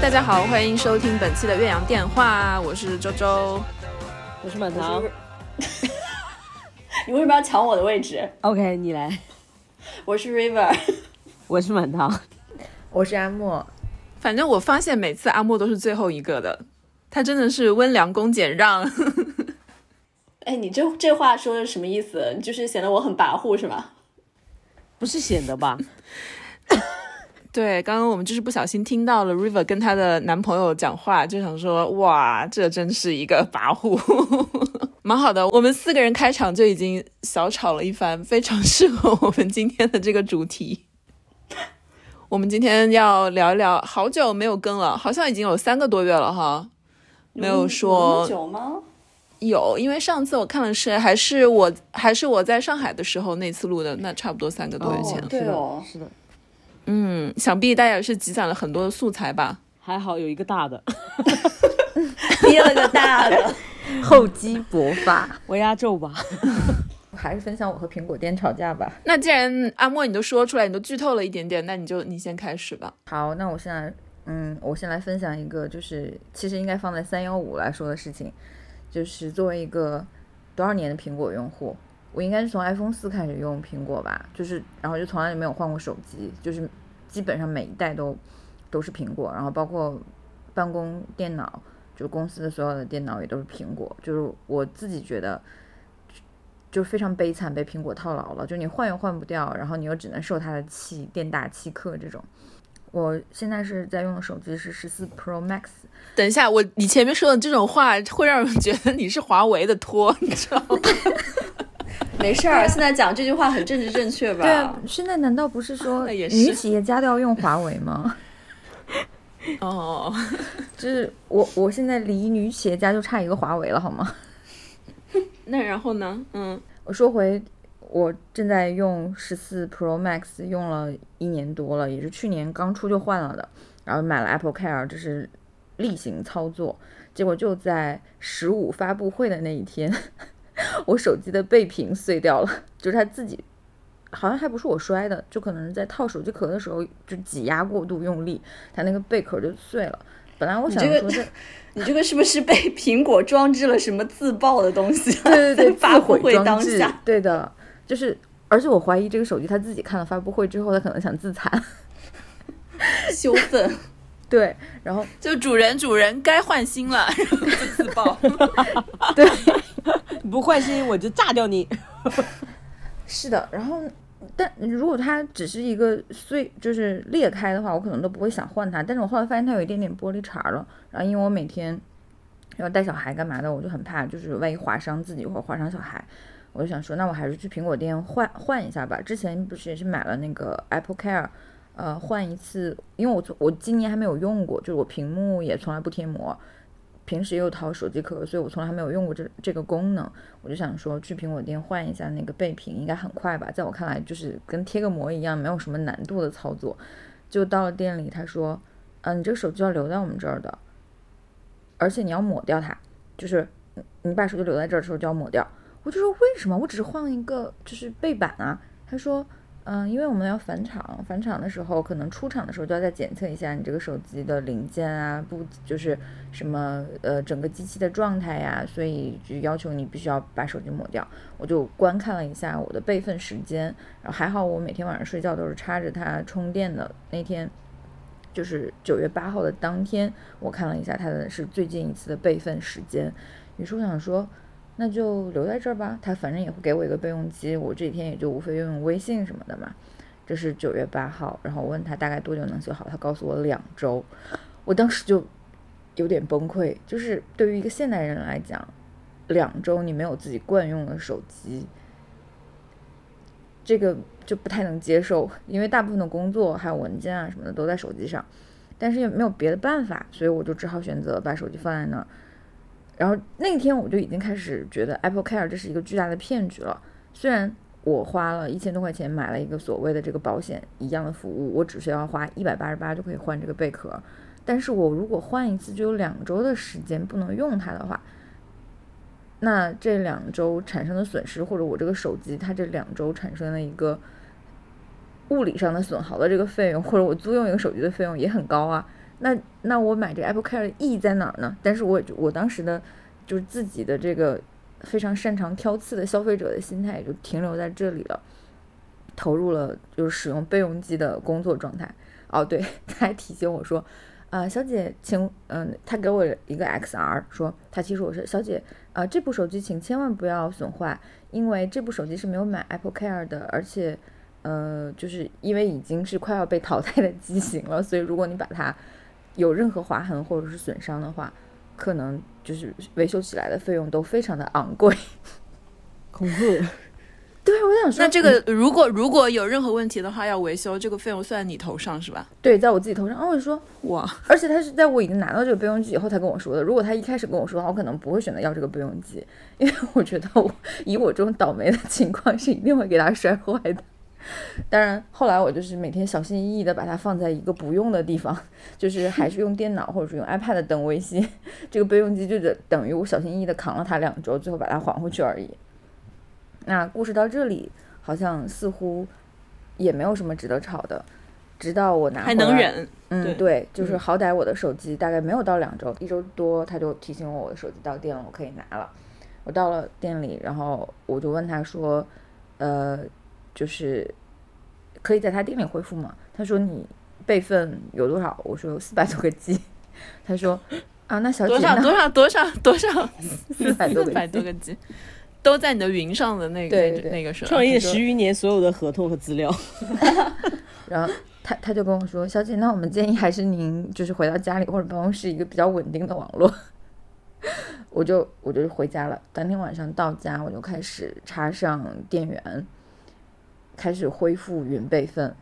大家好，欢迎收听本期的岳阳电话，我是周周。我是满堂。你为什么要抢我的位置？OK，你来。我是 River，我是满堂。我是阿莫，反正我发现每次阿莫都是最后一个的，他真的是温良恭俭让。哎，你这这话说的什么意思？就是显得我很跋扈是吗？不是显得吧？对，刚刚我们就是不小心听到了 River 跟她的男朋友讲话，就想说，哇，这真是一个跋扈，蛮好的。我们四个人开场就已经小吵了一番，非常适合我们今天的这个主题。我们今天要聊一聊，好久没有更了，好像已经有三个多月了哈，没有那说有久吗？有，因为上次我看的是还是我还是我在上海的时候那次录的，那差不多三个多月前。哦对哦是的，嗯，想必大家也是积攒了很多的素材吧。还好有一个大的，憋了个大的。厚积薄发。我压轴吧。还是分享我和苹果店吵架吧。那既然阿莫你都说出来，你都剧透了一点点，那你就你先开始吧。好，那我现在，嗯，我先来分享一个，就是其实应该放在三幺五来说的事情，就是作为一个多少年的苹果用户，我应该是从 iPhone 四开始用苹果吧，就是然后就从来没有换过手机，就是基本上每一代都都是苹果，然后包括办公电脑，就是公司的所有的电脑也都是苹果，就是我自己觉得。就非常悲惨，被苹果套牢了。就你换又换不掉，然后你又只能受它的气，店大欺客这种。我现在是在用的手机是十四 Pro Max，等一下，我你前面说的这种话会让人觉得你是华为的托，你知道吗？没事儿，现在讲这句话很政治正确吧？对啊，现在难道不是说女企业家都要用华为吗？哦，就是我我现在离女企业家就差一个华为了，好吗？那然后呢？嗯，我说回，我正在用十四 Pro Max，用了一年多了，也是去年刚出就换了的，然后买了 Apple Care，这是例行操作。结果就在十五发布会的那一天，我手机的背屏碎掉了，就是它自己，好像还不是我摔的，就可能在套手机壳的时候就挤压过度用力，它那个贝壳就碎了。本来我想说这，你这个是不是被 苹果装置了什么自爆的东西、啊？对对对，发布会当下，，对的，就是，而且我怀疑这个手机他自己看了发布会之后，他可能想自残，羞愤。对，然后 就主人主人该换新了，然后就自爆。对不换新我就炸掉你。是的，然后但如果它只是一个碎，就是裂开的话，我可能都不会想换它，但是我后来发现它有一点点玻璃碴了，然后因为我每天要带小孩干嘛的，我就很怕，就是万一划伤自己或者划伤小孩。我就想说，那我还是去苹果店换换一下吧。之前不是也是买了那个 Apple Care，呃，换一次，因为我我今年还没有用过，就是我屏幕也从来不贴膜，平时又掏手机壳，所以我从来没有用过这这个功能。我就想说去苹果店换一下那个背屏，应该很快吧？在我看来，就是跟贴个膜一样，没有什么难度的操作。就到了店里，他说：“嗯、你这个手机要留在我们这儿的，而且你要抹掉它，就是你把手机留在这儿的时候就要抹掉。”我就说为什么？我只是换了一个就是背板啊。他说，嗯，因为我们要返厂，返厂的时候可能出厂的时候就要再检测一下你这个手机的零件啊，不就是什么呃整个机器的状态呀，所以就要求你必须要把手机抹掉。我就观看了一下我的备份时间，然后还好我每天晚上睡觉都是插着它充电的。那天就是九月八号的当天，我看了一下它的是最近一次的备份时间，于是我想说。那就留在这儿吧，他反正也会给我一个备用机，我这几天也就无非用用微信什么的嘛。这是九月八号，然后我问他大概多久能修好，他告诉我两周，我当时就有点崩溃，就是对于一个现代人来讲，两周你没有自己惯用的手机，这个就不太能接受，因为大部分的工作还有文件啊什么的都在手机上，但是也没有别的办法，所以我就只好选择把手机放在那儿。然后那天我就已经开始觉得 Apple Care 这是一个巨大的骗局了。虽然我花了一千多块钱买了一个所谓的这个保险一样的服务，我只需要花一百八十八就可以换这个贝壳。但是我如果换一次就有两周的时间不能用它的话，那这两周产生的损失，或者我这个手机它这两周产生的一个物理上的损耗的这个费用，或者我租用一个手机的费用也很高啊。那那我买这个 Apple Care 的意义在哪儿呢？但是我我当时的就是自己的这个非常擅长挑刺的消费者的心态也就停留在这里了，投入了就是使用备用机的工作状态。哦，对，他还提醒我说，啊、小姐，请，嗯、他给我一个 XR，说他提示我说，小姐，啊、这部手机请千万不要损坏，因为这部手机是没有买 Apple Care 的，而且，呃，就是因为已经是快要被淘汰的机型了，所以如果你把它有任何划痕或者是损伤的话，可能就是维修起来的费用都非常的昂贵。恐怖，对，我想说，那这个如果如果有任何问题的话，要维修，这个费用算你头上是吧？对，在我自己头上，哦，我就说，哇，而且他是在我已经拿到这个备用机以后才跟我说的。如果他一开始跟我说的话，我可能不会选择要这个备用机，因为我觉得我以我这种倒霉的情况是一定会给他摔坏的。当然，后来我就是每天小心翼翼的把它放在一个不用的地方，就是还是用电脑或者是用 iPad 登微信。这个备用机就等等于我小心翼翼的扛了它两周，最后把它还回去而已。那故事到这里，好像似乎也没有什么值得吵的。直到我拿还能忍，嗯，对对，就是嗯好歹我的手机大概没有到两周，一周多，他就提醒我我的手机到店了，我可以拿了。我到了店里，然后我就问他说，呃，就是可以在他店里恢复吗？他说你备份有多少？我说有四百多个 G。他说啊，那小姐多少多少多少多少 四百多百 G 多个 G，都在你的云上的那个那对对那个是吧？创业十余年所有的合同和资料，然后他他就跟我说：“小姐，那我们建议还是您就是回到家里或者办公室一个比较稳定的网络。”我就我就回家了。当天晚上到家，我就开始插上电源，开始恢复云备份。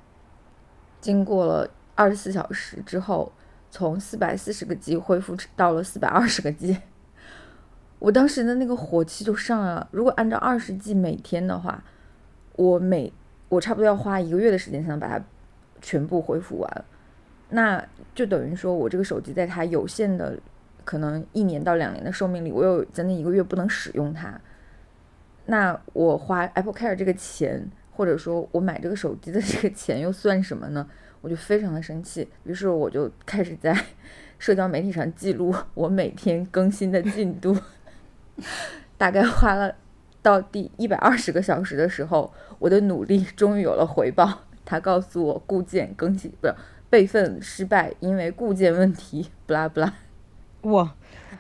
经过了二十四小时之后，从四百四十个 G 恢复到了四百二十个 G。我当时的那个火气就上来了。如果按照二十 G 每天的话，我每我差不多要花一个月的时间才能把它全部恢复完，那就等于说我这个手机在它有限的可能一年到两年的寿命里，我有将近一个月不能使用它。那我花 Apple Care 这个钱，或者说我买这个手机的这个钱又算什么呢？我就非常的生气，于是我就开始在 社交媒体上记录我每天更新的进度，大概花了到第一百二十个小时的时候，我的努力终于有了回报。他告诉我固件更新不是备份失败，因为固件问题，不拉不拉。哇，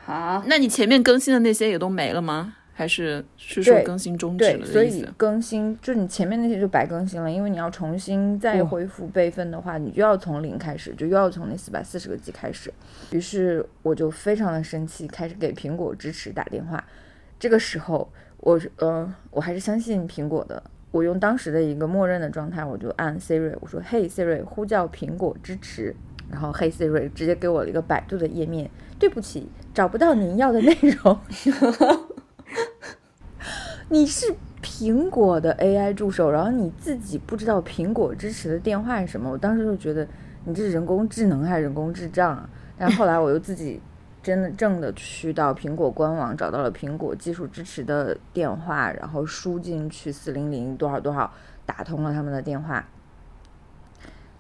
好，那你前面更新的那些也都没了吗？还是是说更新终止对，所？以更新就你前面那些就白更新了，因为你要重新再恢复备份的话，你就要从零开始，就又要从那四百四十个 G 开始。于是我就非常的生气，开始给苹果支持打电话。这个时候，我是呃，我还是相信苹果的。我用当时的一个默认的状态，我就按 Siri，我说：“嘿，Siri，呼叫苹果支持。”然后嘿 Siri 直接给我了一个百度的页面。对不起，找不到您要的内容。你是苹果的 AI 助手，然后你自己不知道苹果支持的电话是什么，我当时就觉得你这是人工智能还是人工智障啊？但后来我又自己真的正的去到苹果官网找到了苹果技术支持的电话，然后输进去四零零多少多少，打通了他们的电话，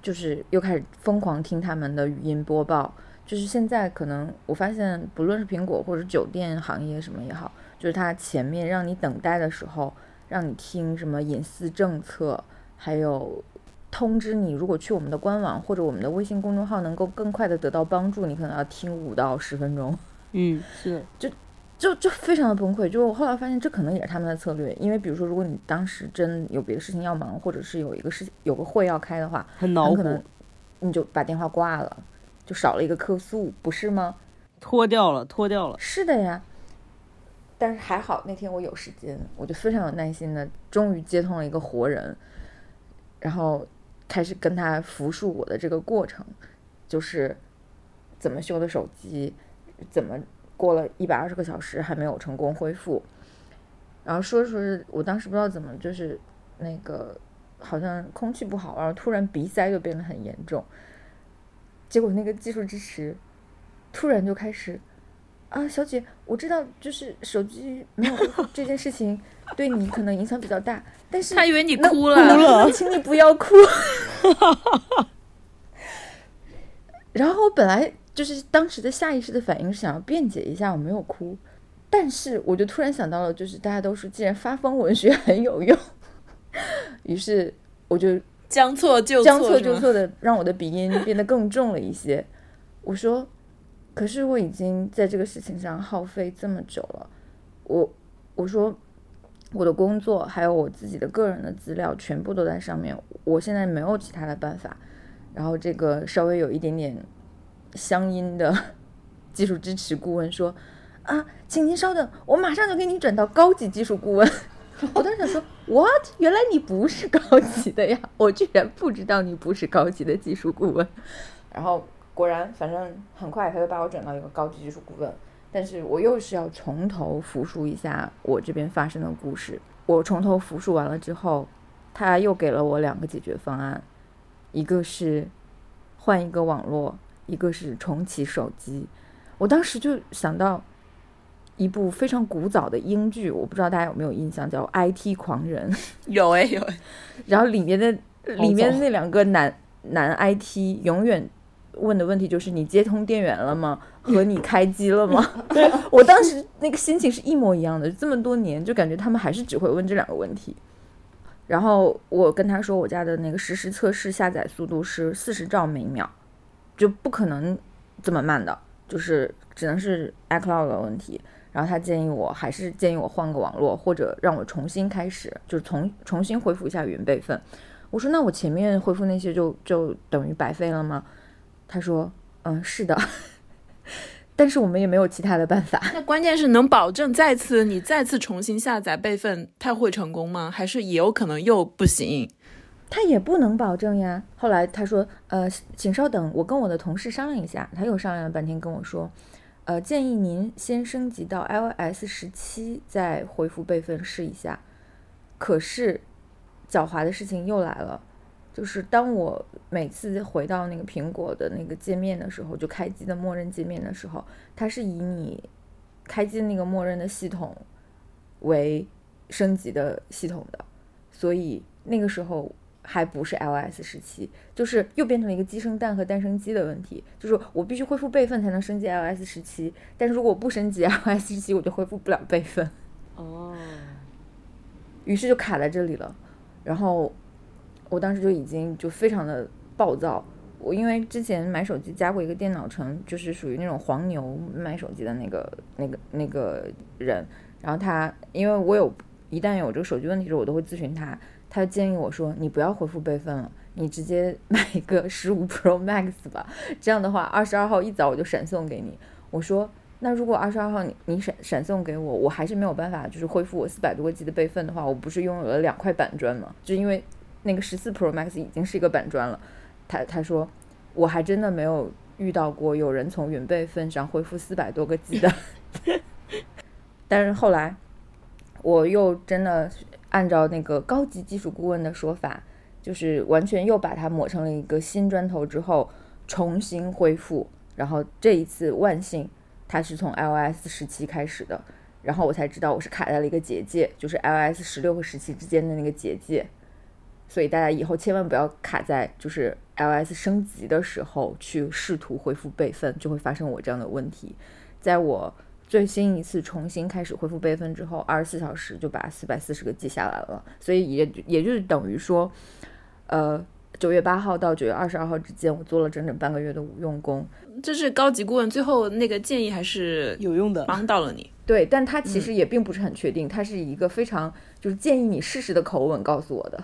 就是又开始疯狂听他们的语音播报。就是现在可能我发现，不论是苹果或者酒店行业什么也好，就是它前面让你等待的时候，让你听什么隐私政策，还有通知你，如果去我们的官网或者我们的微信公众号能够更快的得到帮助，你可能要听五到十分钟，嗯，是就，就就非常的崩溃。就我后来发现，这可能也是他们的策略，因为比如说，如果你当时真有别的事情要忙，或者是有一个事有个会要开的话，很恼火很可能，你就把电话挂了，就少了一个客诉，不是吗？脱掉了，脱掉了，是的呀，但是还好那天我有时间，我就非常有耐心的，终于接通了一个活人，然后开始跟他复述我的这个过程，就是怎么修的手机，怎么过了一百二十个小时还没有成功恢复，然后说着说着，我当时不知道怎么就是那个好像空气不好，然后突然鼻塞就变得很严重。结果那个技术支持突然就开始啊，小姐，我知道就是手机没有 这件事情对你可能影响比较大，但是他以为你哭了，哭了请你不要哭。然后我本来就是当时的下意识的反应是想要辩解一下我没有哭，但是我就突然想到了，就是大家都说既然发疯文学很有用，于是我就将错就错，将错就错的让我的鼻音变得更重了一些。我说，可是我已经在这个事情上耗费这么久了，我我说我的工作还有我自己的个人的资料全部都在上面，我现在没有其他的办法。然后这个稍微有一点点乡音的技术支持顾问说：“啊，请您稍等，我马上就给你转到高级技术顾问。”我当时想说，what？原来你不是高级的呀！我居然不知道你不是高级的技术顾问。然后果然，反正很快他就把我转到一个高级技术顾问，但是我又是要从头复述一下我这边发生的故事。我从头复述完了之后，他又给了我两个解决方案，一个是换一个网络，一个是重启手机。我当时就想到一部非常古早的英剧，我不知道大家有没有印象，叫《IT 狂人》。有哎、有哎、然后里面的里面的那两个男男 IT 永远问的问题就是你接通电源了吗？和你开机了吗？我当时那个心情是一模一样的，这么多年就感觉他们还是只会问这两个问题。然后我跟他说，我家的那个实时测试下载速度是四十兆每秒，就不可能这么慢的，就是只能是 iCloud 的问题。然后他建议我还是建议我换个网络，或者让我重新开始，就是重重新恢复一下云备份。我说那我前面恢复那些就就等于白费了吗？他说嗯是的，但是我们也没有其他的办法。那关键是能保证再次你再次重新下载备份，它会成功吗？还是也有可能又不行？他也不能保证呀。后来他说，呃，请稍等，我跟我的同事商量一下。他又商量了半天，跟我说，呃，建议您先升级到 iOS 十七，再恢复备份试一下。可是，狡猾的事情又来了，就是当我每次回到那个苹果的那个界面的时候，就开机的默认界面的时候，它是以你开机的那个默认的系统为升级的系统的，所以那个时候还不是 iOS 十七，就是又变成了一个鸡生蛋和蛋生鸡的问题，就是我必须恢复备份才能升级 iOS 十七，但是如果我不升级 iOS 十七，我就恢复不了备份，哦，于是就卡在这里了。然后我当时就已经就非常的暴躁，我因为之前买手机加过一个电脑城，就是属于那种黄牛买手机的那个那个那个人，然后他因为我有一旦有这个手机问题的时候，我都会咨询他，他建议我说你不要恢复备份了，你直接 买一个十五 Pro Max 吧，这样的话二十二号一早我就闪送给你。我说那如果二十二号你你闪闪送给我，我还是没有办法就是恢复我四百多个 G 的备份的话，我不是拥有了两块板砖吗？就因为那个十四 Pro Max 已经是一个板砖了。他他说我还真的没有遇到过有人从云备份上恢复四百多个 G 的，但是后来我又真的按照那个高级技术顾问的说法，就是完全又把它抹成了一个新砖头之后重新恢复，然后这一次万幸它是从 iOS 十七开始的，然后我才知道我是卡在了一个结界，就是 iOS 十六和十七之间的那个结界。所以大家以后千万不要卡在就是 iOS 升级的时候去试图恢复备份，就会发生我这样的问题。在我最新一次重新开始恢复备份之后，二十四小时就把四百四十个记下来了，所以也也就是等于说，呃，九月八号到九月二十二号之间，我做了整整半个月的无用功。这是高级顾问最后那个建议还是有用的。帮到了你？对，但他其实也并不是很确定，他是一个非常就是建议你试试的口吻告诉我的。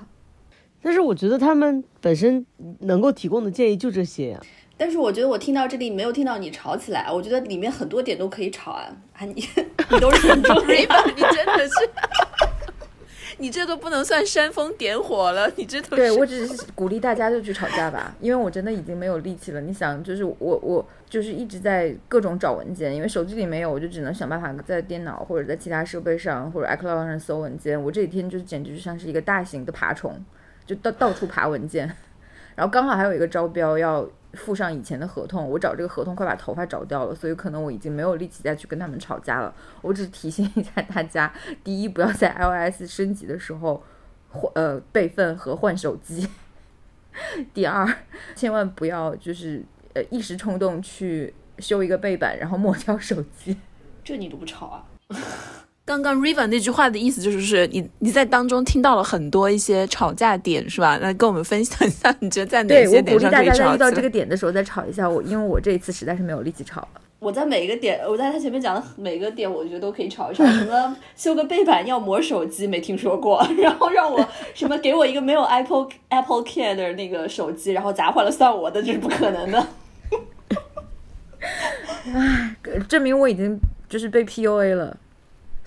但是我觉得他们本身能够提供的建议就这些呀、但是我觉得我听到这里没有听到你吵起来，我觉得里面很多点都可以吵啊，啊你你都忍住了呀，你真的是，你这都不能算煽风点火了，你这都对我只是鼓励大家就去吵架吧，因为我真的已经没有力气了。你想，就是我我就是一直在各种找文件，因为手机里没有，我就只能想办法在电脑或者在其他设备上或者 iCloud 上搜文件。我这几天就简直就像是一个大型的爬虫，就到到处爬文件。然后刚好还有一个招标要附上以前的合同，我找这个合同快把头发找掉了，所以可能我已经没有力气再去跟他们吵架了。我只是提醒一下大家，第一，不要在 iOS 升级的时候换呃备份和换手机。第二，千万不要就是呃一时冲动去修一个背板，然后抹掉手机。这你都不吵啊？刚刚 River 那句话的意思就是，是你你在当中听到了很多一些吵架点，是吧？那跟我们分享一下，你觉得在哪我鼓些点上可励大家？遇到这个点的时候再吵一下我，因为我这一次实在是没有力气吵了。我在每一个点，我在他前面讲的每个点，我觉得都可以吵一吵。什么修个背板要磨手机，没听说过。然后让我什么给我一个没有 Apple Apple Care 的那个手机，然后砸坏了算我的，这是不可能的。唉证明我已经就是被 PUA 了，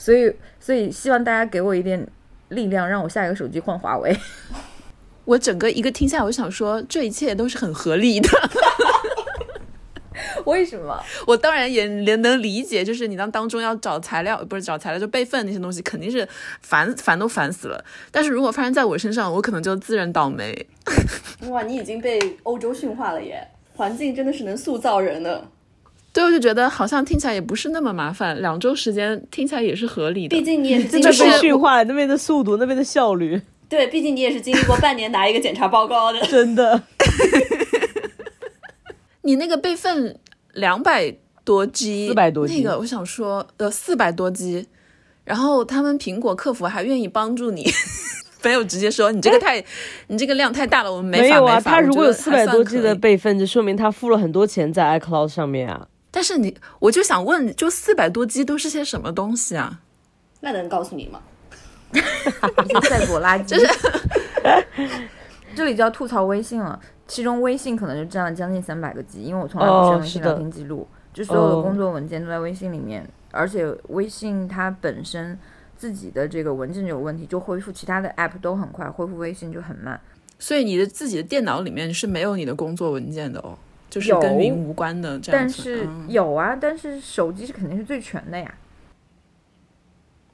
所以所以希望大家给我一点力量，让我下一个手机换华为。我整个一个听下来，我想说，这一切都是很合理的。为什么？我当然也也能理解，就是你当当中要找材料，不是找材料，就备份那些东西，肯定是烦烦都烦死了。但是如果发生在我身上，我可能就自认倒霉。哇，你已经被欧洲驯化了耶！环境真的是能塑造人的，对，我就觉得好像听起来也不是那么麻烦，两周时间听起来也是合理的毕。竟你也是经真的被历过，驯化了，那边的速度，那边的效率，对，毕竟你也是经历过半年拿一个检查报告的。真的。你那个备份两百多 G，400 多 G 那个我想说，呃，四百多 G，然后他们苹果客服还愿意帮助你，没有直接说你这个太，你这个量太大了，我们没法没有啊，他如果有四百多 G 的备份，就说明他付了很多钱在 iCloud 上面啊。但是你，我就想问，就四百多 G 都是些什么东西啊？那能告诉你吗？一些赛博垃圾。这里就要吐槽微信了，其中微信可能就占了将近三百个 G，因为我从来不哦删微信聊天记录，就所有的哦工作文件都在微信里面，而且微信它本身自己的这个文件就有问题，就恢复其他的 app 都很快，恢复微信就很慢。所以你的自己的电脑里面是没有你的工作文件的哦，就是有跟云无关的这样子。但是嗯有啊，但是手机是肯定是最全的呀。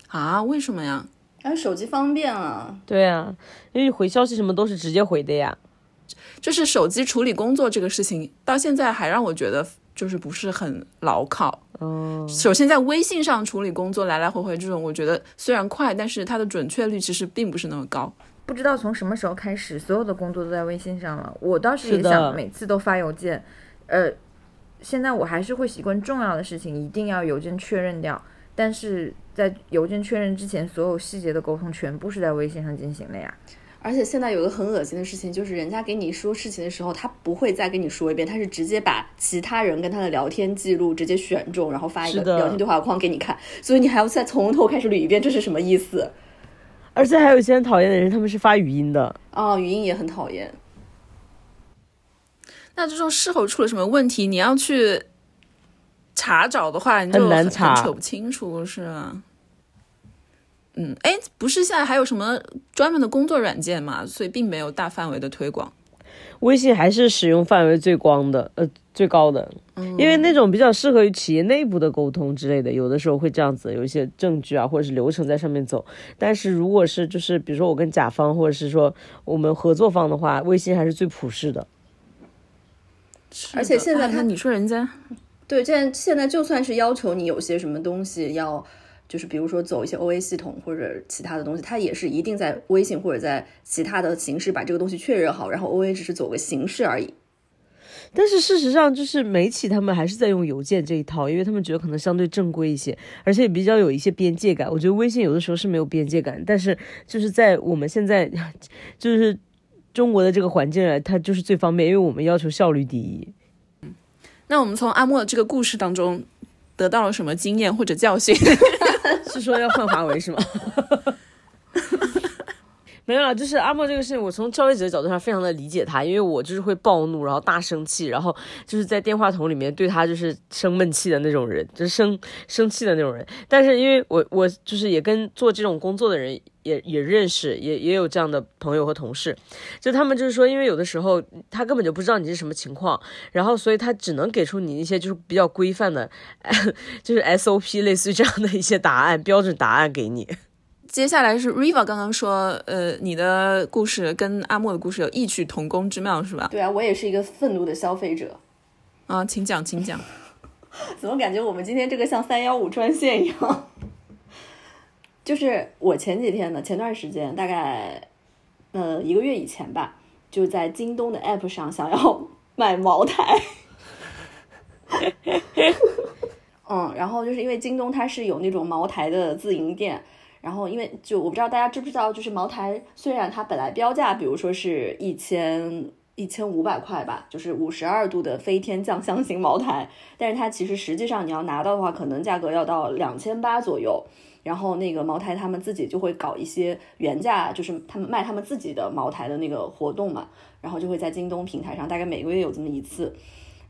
啊，为什么呀？但是手机方便啊，对啊，因为回消息什么都是直接回的呀。就是手机处理工作这个事情，到现在还让我觉得就是不是很牢靠。嗯，首先，在微信上处理工作来来回回这种，我觉得虽然快，但是它的准确率其实并不是那么高。不知道从什么时候开始，所有的工作都在微信上了。我倒是也想每次都发邮件，呃，现在我还是会习惯重要的事情一定要邮件确认掉，但是在邮件确认之前，所有细节的沟通全部是在微信上进行的呀。而且现在有个很恶心的事情，就是人家给你说事情的时候，他不会再跟你说一遍，他是直接把其他人跟他的聊天记录直接选中，然后发一个聊天对话框给你看，所以你还要再从头开始捋一遍，这是什么意思？而且还有一些很讨厌的人，他们是发语音的。哦，语音也很讨厌。那这种是否出了什么问题，你要去查找的话，你就很难查扯不清楚，是吧？嗯，哎，不是现在还有什么专门的工作软件嘛，所以并没有大范围的推广。微信还是使用范围最广的，呃，最高的，因为那种比较适合于企业内部的沟通之类的，有的时候会这样子，有一些证据啊或者是流程在上面走。但是如果是就是比如说我跟甲方或者是说我们合作方的话，微信还是最普适的。而且现在他哎你说人家对，现在现在就算是要求你有些什么东西要，就是比如说走一些 OA 系统或者其他的东西，它也是一定在微信或者在其他的形式把这个东西确认好，然后 OA 只是走个形式而已。但是事实上，就是媒体他们还是在用邮件这一套，因为他们觉得可能相对正规一些，而且也比较有一些边界感。我觉得微信有的时候是没有边界感，但是就是在我们现在就是中国的这个环境来，它就是最方便，因为我们要求效率第一。那我们从阿莫的这个故事当中得到了什么经验或者教训？是说要换华为是吗？没有了，就是阿莫这个事情，我从消费者的角度上非常的理解他，因为我就是会暴怒，然后大生气，然后就是在电话筒里面对他就是生闷气的那种人，就是生生气的那种人。但是因为我我就是也跟做这种工作的人也也认识，也也有这样的朋友和同事，就他们就是说，因为有的时候他根本就不知道你是什么情况，然后所以他只能给出你一些就是比较规范的，就是 SOP 类似于这样的一些答案，标准答案给你。接下来是 Riva 刚刚说，呃，你的故事跟阿莫的故事有异曲同工之妙，是吧？对啊，我也是一个愤怒的消费者。啊，请讲，请讲。怎么感觉我们今天这个像三幺五专线一样？就是我前几天呢，前段时间大概呃一个月以前吧，就在京东的 app 上想要买茅台。嗯，然后就是因为京东它是有那种茅台的自营店，然后因为就我不知道大家知不知道，就是茅台虽然它本来标价，比如说是一千一千五百块吧，就是五十二度的飞天酱香型茅台，但是它其实实际上你要拿到的话，可能价格要到两千八左右。然后那个茅台他们自己就会搞一些原价，就是他们卖他们自己的茅台的那个活动嘛，然后就会在京东平台上，大概每个月有这么一次。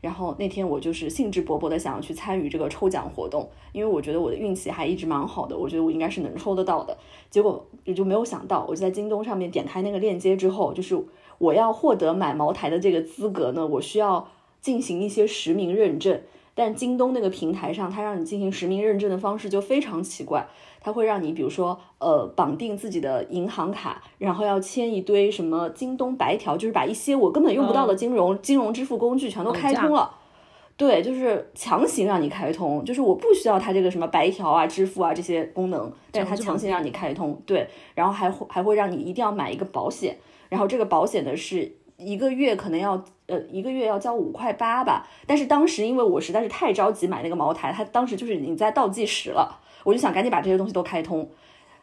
然后那天我就是兴致勃勃的想要去参与这个抽奖活动，因为我觉得我的运气还一直蛮好的，我觉得我应该是能抽得到的。结果也就没有想到，我就在京东上面点开那个链接之后，就是我要获得买茅台的这个资格呢，我需要进行一些实名认证。但京东那个平台上，它让你进行实名认证的方式就非常奇怪，它会让你比如说呃绑定自己的银行卡，然后要签一堆什么京东白条，就是把一些我根本用不到的金融、金融支付工具全都开通了。对，就是强行让你开通，就是我不需要它这个什么白条啊、支付啊这些功能，但是它强行让你开通。对，然后还会还会让你一定要买一个保险，然后这个保险的是一个月可能要呃一个月要交五块八吧，但是当时因为我实在是太着急买那个茅台，它当时就是已经在倒计时了，我就想赶紧把这些东西都开通，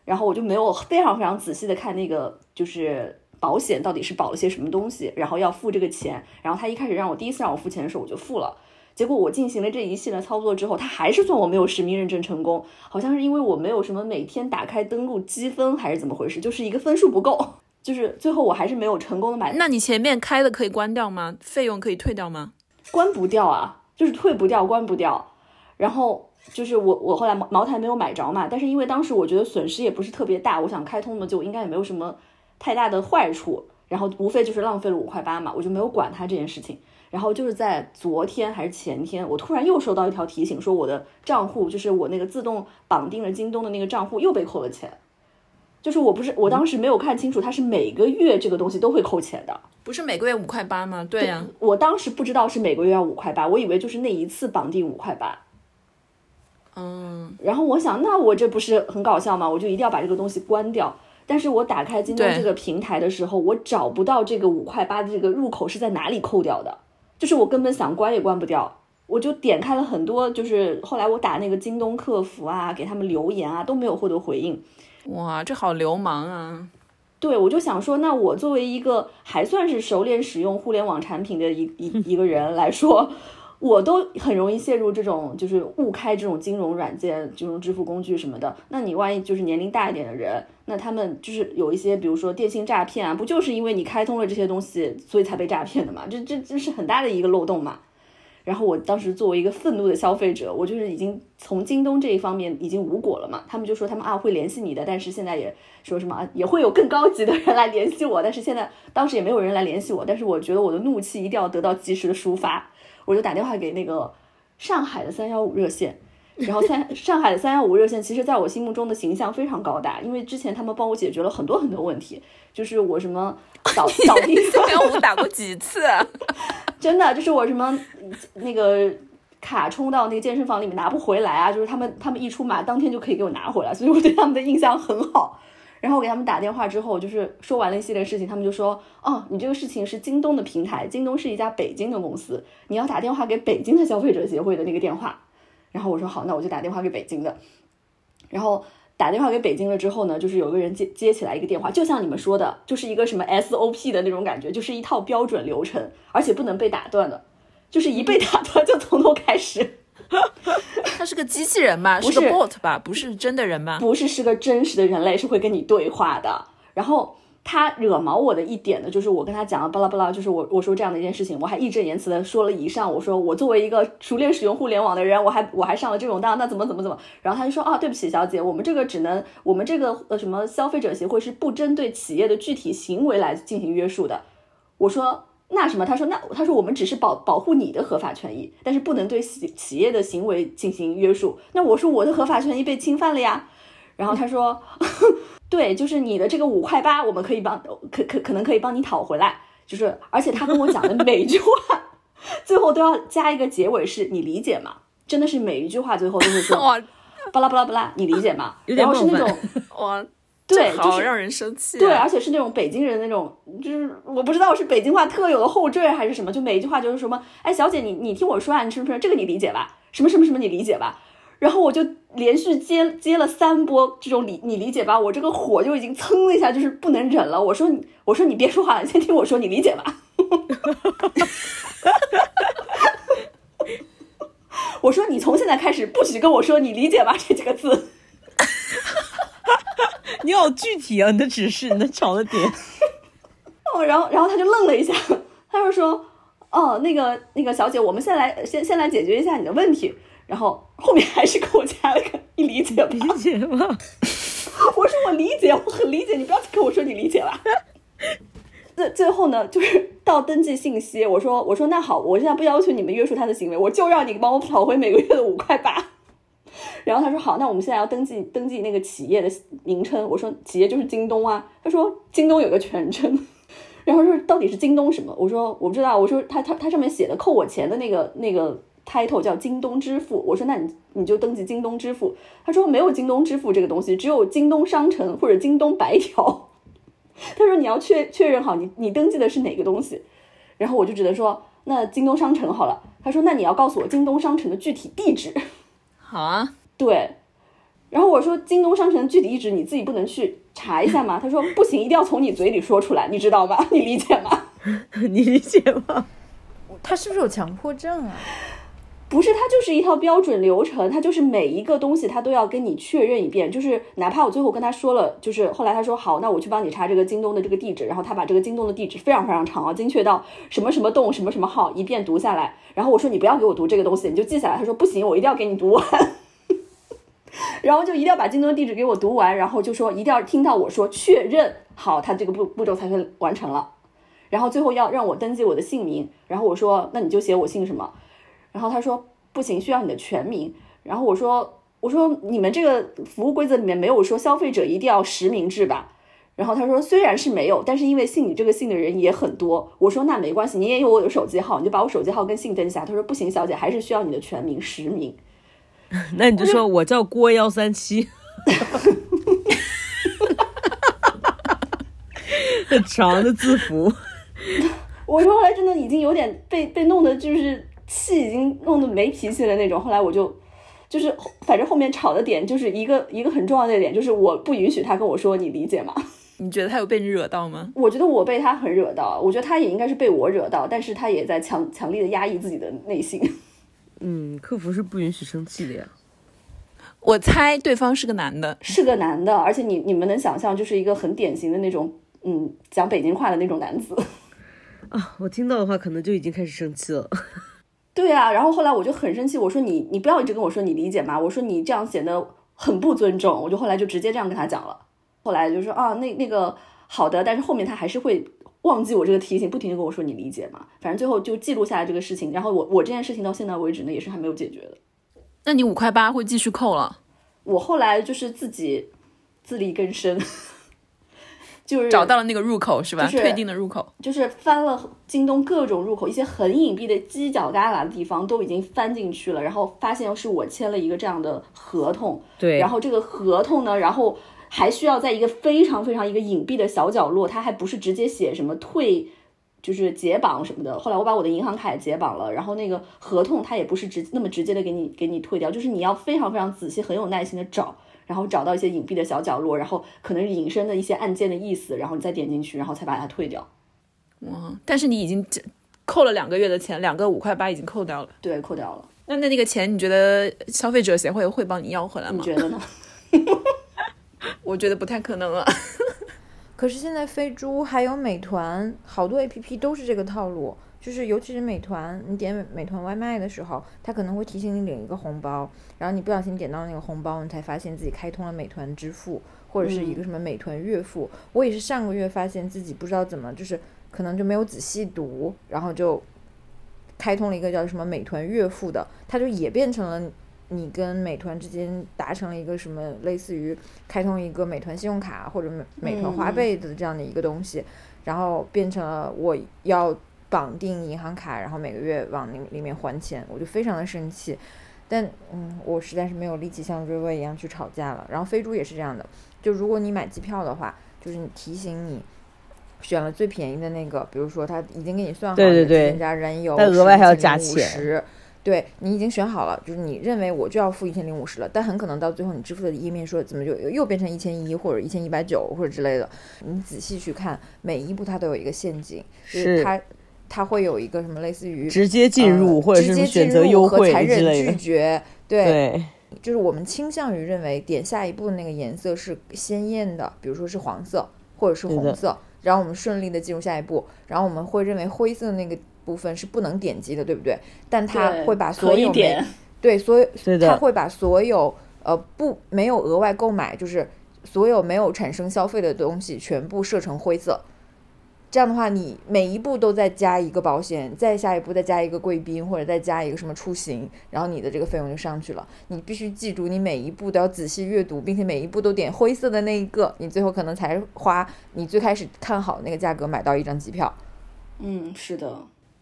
然后我就没有非常非常仔细的看那个就是保险到底是保了些什么东西，然后要付这个钱，然后他一开始让我第一次让我付钱的时候我就付了。结果我进行了这一系列操作之后，他还是算我没有实名认证成功，好像是因为我没有什么每天打开登录积分还是怎么回事，就是一个分数不够，就是最后我还是没有成功的买，那你前面开的可以关掉吗？费用可以退掉吗？关不掉啊，就是退不掉，关不掉。然后就是我我后来茅茅台没有买着嘛，但是因为当时我觉得损失也不是特别大，我想开通了就应该也没有什么太大的坏处，然后无非就是浪费了五块八嘛，我就没有管它这件事情。然后就是在昨天还是前天，我突然又收到一条提醒，说我的账户就是我那个自动绑定了京东的那个账户又被扣了钱。就是我不是我当时没有看清楚，它是每个月这个东西都会扣钱的。不是每个月五块八吗？对呀、我当时不知道是每个月要五块八，我以为就是那一次绑定五块八。嗯，然后我想，那我这不是很搞笑吗？我就一定要把这个东西关掉。但是我打开京东这个平台的时候，我找不到这个五块八的这个入口是在哪里扣掉的，就是我根本想关也关不掉。我就点开了很多，就是后来我打那个京东客服啊，给他们留言啊，都没有获得回应。哇，这好流氓啊！对，我就想说，那我作为一个还算是熟练使用互联网产品的一一一个人来说，我都很容易陷入这种就是误开这种金融软件、金融支付工具什么的。那你万一就是年龄大一点的人，那他们就是有一些，比如说电信诈骗啊，不就是因为你开通了这些东西，所以才被诈骗的嘛？这这这是很大的一个漏洞嘛。然后我当时作为一个愤怒的消费者，我就是已经从京东这一方面已经无果了嘛。他们就说他们啊会联系你的，但是现在也说什么也会有更高级的人来联系我，但是现在当时也没有人来联系我。但是我觉得我的怒气一定要得到及时的抒发，我就打电话给那个上海的三幺五热线。然后三 上海的三幺五热线，其实在我心目中的形象非常高大，因为之前他们帮我解决了很多很多问题，就是我什么 倒倒地三幺五打过几次啊？真的就是我什么那个卡充到那个健身房里面拿不回来啊，就是他们他们一出马当天就可以给我拿回来，所以我对他们的印象很好。然后我给他们打电话之后，就是说完了一系列事情，他们就说：“哦，你这个事情是京东的平台，京东是一家北京的公司，你要打电话给北京的消费者协会的那个电话。”然后我说：“好，那我就打电话给北京的。”然后打电话给北京了之后呢，就是有个人接接起来一个电话，就像你们说的，就是一个什么 SOP 的那种感觉，就是一套标准流程，而且不能被打断的，就是一被打断就从头开始，他是个机器人吧？是是个 bot 吧？不是真的人吧？不是是个真实的人类是会跟你对话的。然后他惹毛我的一点呢，就是我跟他讲了巴拉巴拉，就是我我说这样的一件事情，我还义正言辞的说了以上，我说我作为一个熟练使用互联网的人，我还我还上了这种当，那怎么怎么怎么，然后他就说啊，对不起，小姐，我们这个只能我们这个呃什么消费者协会是不针对企业的具体行为来进行约束的。我说那什么？他说那他说我们只是保保护你的合法权益，但是不能对企企业的行为进行约束。那我说我的合法权益被侵犯了呀。然后他说，对，就是你的这个五块八，我们可以帮可可可能可以帮你讨回来。就是而且他跟我讲的每一句话，最后都要加一个结尾，是你理解吗？真的是每一句话最后都会说 巴拉巴拉巴拉，你理解吗？然后是那种哇，对，这就是好让人生气、啊。对，而且是那种北京人那种，就是我不知道是北京话特有的后缀还是什么，就每一句话就是什么，哎，小姐你你听我说啊，你是不是这个你理解吧？什么什么什么你理解吧？然后我就连续接接了三波这种理你理解吧，我这个火就已经蹭了一下就是不能忍了。我说你我说你别说话了，你先听我说，你理解吧。我说你从现在开始不许跟我说你理解吧这几个字。你好具体啊，你的指示，你的找的点。哦，然后然后他就愣了一下，他就说：“哦，那个那个小姐，我们先来先先来解决一下你的问题。”然后后面还是给我加了个“你理解吧理解吗？” 我说：“我理解，我很理解，你不要跟我说你理解了。”最最后呢，就是到登记信息，我说我说那好，我现在不要求你们约束他的行为，我就让你帮我讨回每个月的五块八。然后他说好，那我们现在要登记登记那个企业的名称。我说企业就是京东啊。他说京东有个全称。然后说到底是京东什么？我说我不知道。我说他他他上面写的扣我钱的那个那个 title 叫京东支付。我说那你你就登记京东支付。他说没有京东支付这个东西，只有京东商城或者京东白条。他说你要确确认好你你登记的是哪个东西。然后我就只能说那京东商城好了。他说那你要告诉我京东商城的具体地址。好啊，对，然后我说京东商城的具体地址你自己不能去查一下吗？他说 不行，一定要从你嘴里说出来，你知道吗？你理解吗？你理解吗？他是不是有强迫症啊？不是，它就是一套标准流程，它就是每一个东西它都要跟你确认一遍，就是哪怕我最后跟他说了，就是后来他说好，那我去帮你查这个京东的这个地址，然后他把这个京东的地址非常非常长啊，精确到什么什么栋什么什么号，一遍读下来，然后我说你不要给我读这个东西，你就记下来，他说不行，我一定要给你读完。然后就一定要把京东的地址给我读完，然后就说一定要听到我说确认好，他这个步步骤才会完成了。然后最后要让我登记我的姓名，然后我说那你就写我姓什么，然后他说不行，需要你的全名。然后我说我说你们这个服务规则里面没有说消费者一定要实名制吧？然后他说虽然是没有，但是因为姓你这个姓的人也很多。我说那没关系，你也有我的手机号，你就把我手机号跟姓登一下。他说不行，小姐还是需要你的全名实名。那你就说我叫郭幺三七，很长的字符。我说后来真的已经有点被被弄的就是气已经弄得没脾气了那种。后来我就就是反正后面吵的点就是一个一个很重要的点，就是我不允许他跟我说你理解吗？你觉得他有被你惹到吗？我觉得我被他很惹到，我觉得他也应该是被我惹到，但是他也在强强力的压抑自己的内心。嗯，客服是不允许生气的呀。我猜对方是个男的，是个男的，而且你你们能想象，就是一个很典型的那种，嗯，讲北京话的那种男子。啊，我听到的话可能就已经开始生气了。对啊，然后后来我就很生气，我说你你不要一直跟我说你理解嘛？我说你这样显得很不尊重，我就后来就直接这样跟他讲了。后来就说啊，那那个好的，但是后面他还是会忘记我这个提醒，不停的跟我说你理解嘛？反正最后就记录下来这个事情，然后我我这件事情到现在为止呢，也是还没有解决的。那你五块八会继续扣了，我后来就是自己自力更生，就是找到了那个入口是吧？就是退订的入口。就是翻了京东各种入口，一些很隐蔽的犄角旮旯的地方都已经翻进去了，然后发现是我签了一个这样的合同，对，然后这个合同呢，然后还需要在一个非常非常一个隐蔽的小角落，它还不是直接写什么退。就是解绑什么的，后来我把我的银行卡也解绑了，然后那个合同它也不是直那么直接的给你给你退掉，就是你要非常非常仔细、很有耐心的找，然后找到一些隐蔽的小角落，然后可能是引申的一些按键的意思，然后你再点进去，然后才把它退掉。哇！但是你已经扣了两个月的钱，两个五块八已经扣掉了。对，扣掉了。那那那个钱，你觉得消费者协会会帮你要回来吗？你觉得呢？我觉得不太可能了。可是现在飞猪还有美团，好多 A P P 都是这个套路，就是尤其是美团，你点美美团外卖的时候，它可能会提醒你领一个红包，然后你不小心点到那个红包，你才发现自己开通了美团支付，或者是一个什么美团月付。我也是上个月发现自己不知道怎么，就是可能就没有仔细读，然后就开通了一个叫什么美团月付的，它就也变成了。你跟美团之间达成了一个什么类似于开通一个美团信用卡或者美美团花嗯呗的这样的一个东西，然后变成了我要绑定银行卡，然后每个月往里里面还钱，我就非常的生气。但嗯，我实在是没有力气像瑞瑞一样去吵架了。然后飞猪也是这样的，就如果你买机票的话，就是你提醒你选了最便宜的那个，比如说他已经给你算好对对对你的添加燃油，但额外还要加钱钱。对你已经选好了，就是你认为我就要付一千零五十了，但很可能到最后你支付的页面说怎么就又变成一千一或者一千一百九或者之类的。你仔细去看，每一步它都有一个陷阱，就是它它会有一个什么类似于直接进入、呃或者是直接选择进入和优惠残忍之类的拒。绝，对，对，就是我们倾向于认为点下一步的那个颜色是鲜艳的，比如说是黄色或者是红色，然后我们顺利的进入下一步，然后我们会认为灰色的那个部分是不能点击的，对不对？但它会把所有没点，对所有它会把所有呃不没有额外购买，就是所有没有产生消费的东西全部设成灰色。这样的话，你每一步都再加一个保险，再下一步再加一个贵宾，或者再加一个什么出行，然后你的这个费用就上去了。你必须记住，你每一步都要仔细阅读，并且每一步都点灰色的那一个，你最后可能才花你最开始看好那个价格买到一张机票。嗯，是的，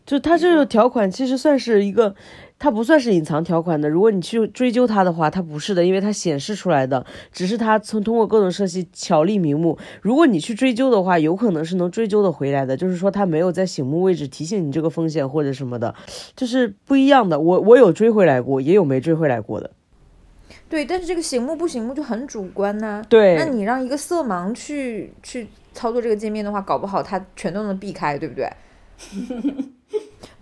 就它这个条款其实算是一个，它不算是隐藏条款的。如果你去追究它的话，它不是的，因为它显示出来的，只是它从通过各种设计巧立名目。如果你去追究的话，有可能是能追究的回来的，就是说它没有在醒目位置提醒你这个风险或者什么的，就是不一样的。我我有追回来过，也有没追回来过的。对，但是这个醒目不醒目就很主观呐、对那你让一个色盲去去操作这个界面的话，搞不好他全都能避开，对不对？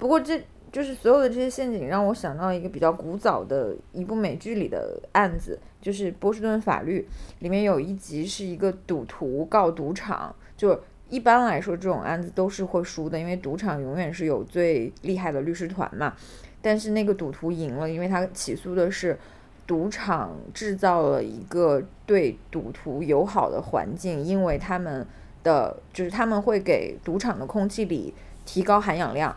不过这就是所有的这些陷阱，让我想到一个比较古早的一部美剧里的案子，就是《波士顿法律》里面有一集是一个赌徒告赌场，就一般来说这种案子都是会输的，因为赌场永远是有最厉害的律师团嘛。但是那个赌徒赢了，因为他起诉的是赌场制造了一个对赌徒友好的环境，因为他们的就是他们会给赌场的空气里提高含氧量，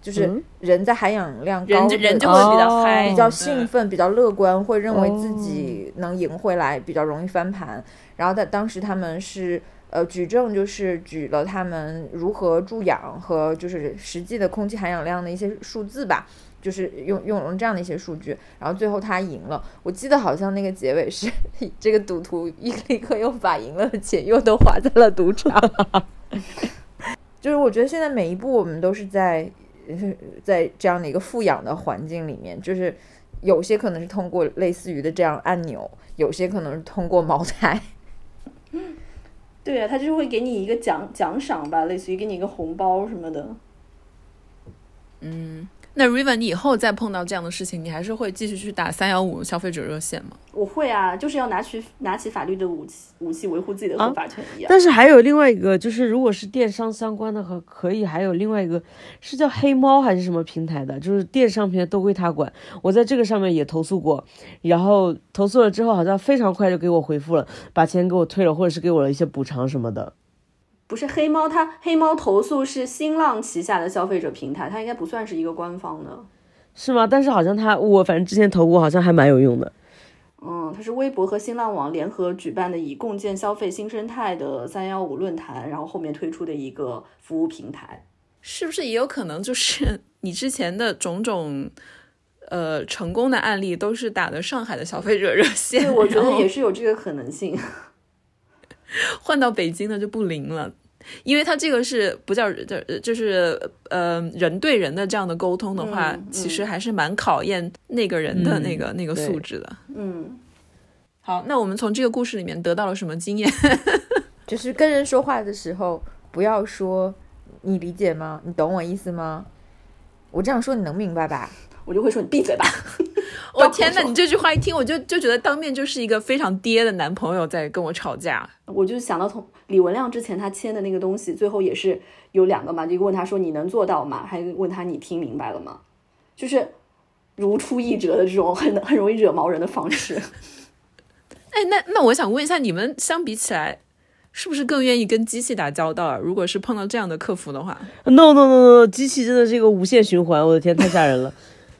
就是嗯人在含氧量高人就人就会比较哦嗨，比较嗯兴奋、比较乐观，会认为自己能赢回来，比较容易翻盘。然后在当时他们是呃举证，就是举了他们如何助氧和就是实际的空气含氧量的一些数字吧。就是用用用这样的一些数据，然后最后他赢了。我记得好像那个结尾是 这个赌徒一立刻又把赢了的钱又都花在了赌场。就是我觉得现在每一步我们都是在呃在这样的一个富养的环境里面，就是有些可能是通过类似于的这样按钮，有些可能是通过茅台。对啊，他就会给你一个奖奖赏吧，类似于给你一个红包什么的。那 Riven，你以后再碰到这样的事情，你还是会继续去打三幺五消费者热线吗？我会啊，就是要拿起拿起法律的武器，武器维护自己的合法权益啊。但是还有另外一个，就是如果是电商相关的和可以，还有另外一个是叫黑猫还是什么平台的，就是电商平台都归他管。我在这个上面也投诉过，然后投诉了之后，好像非常快就给我回复了，把钱给我退了，或者是给我了一些补偿什么的。不是黑猫，它黑猫投诉是新浪旗下的消费者平台，它应该不算是一个官方的。是吗？但是好像它我反正之前投过，好像还蛮有用的。嗯，它是微博和新浪网联合举办的以共建消费新生态的三幺五论坛，然后后面推出的一个服务平台。是不是也有可能就是你之前的种种呃成功的案例都是打的上海的消费者热线？对，我觉得也是有这个可能性。换到北京的就不灵了。因为它这个是不叫就就是呃人对人的这样的沟通的话，嗯其实还是蛮考验那个人的嗯那个、那个素质的。嗯，好，那我们从这个故事里面得到了什么经验？就是跟人说话的时候，不要说“你理解吗？你懂我意思吗？”我这样说你能明白吧？我就会说你闭嘴吧。我 天呐，你这句话一听，我就就觉得当面就是一个非常爹的男朋友在跟我吵架。我就想到从李文亮之前他签的那个东西，最后也是有两个嘛，就问他说你能做到吗？还问他你听明白了吗？就是如出一辙的这种很很容易惹毛人的方式。哎，那那我想问一下，你们相比起来，是不是更愿意跟机器打交道啊？如果是碰到这样的客服的话，No no no no，机器真的是一个无限循环，我的天，太吓人了。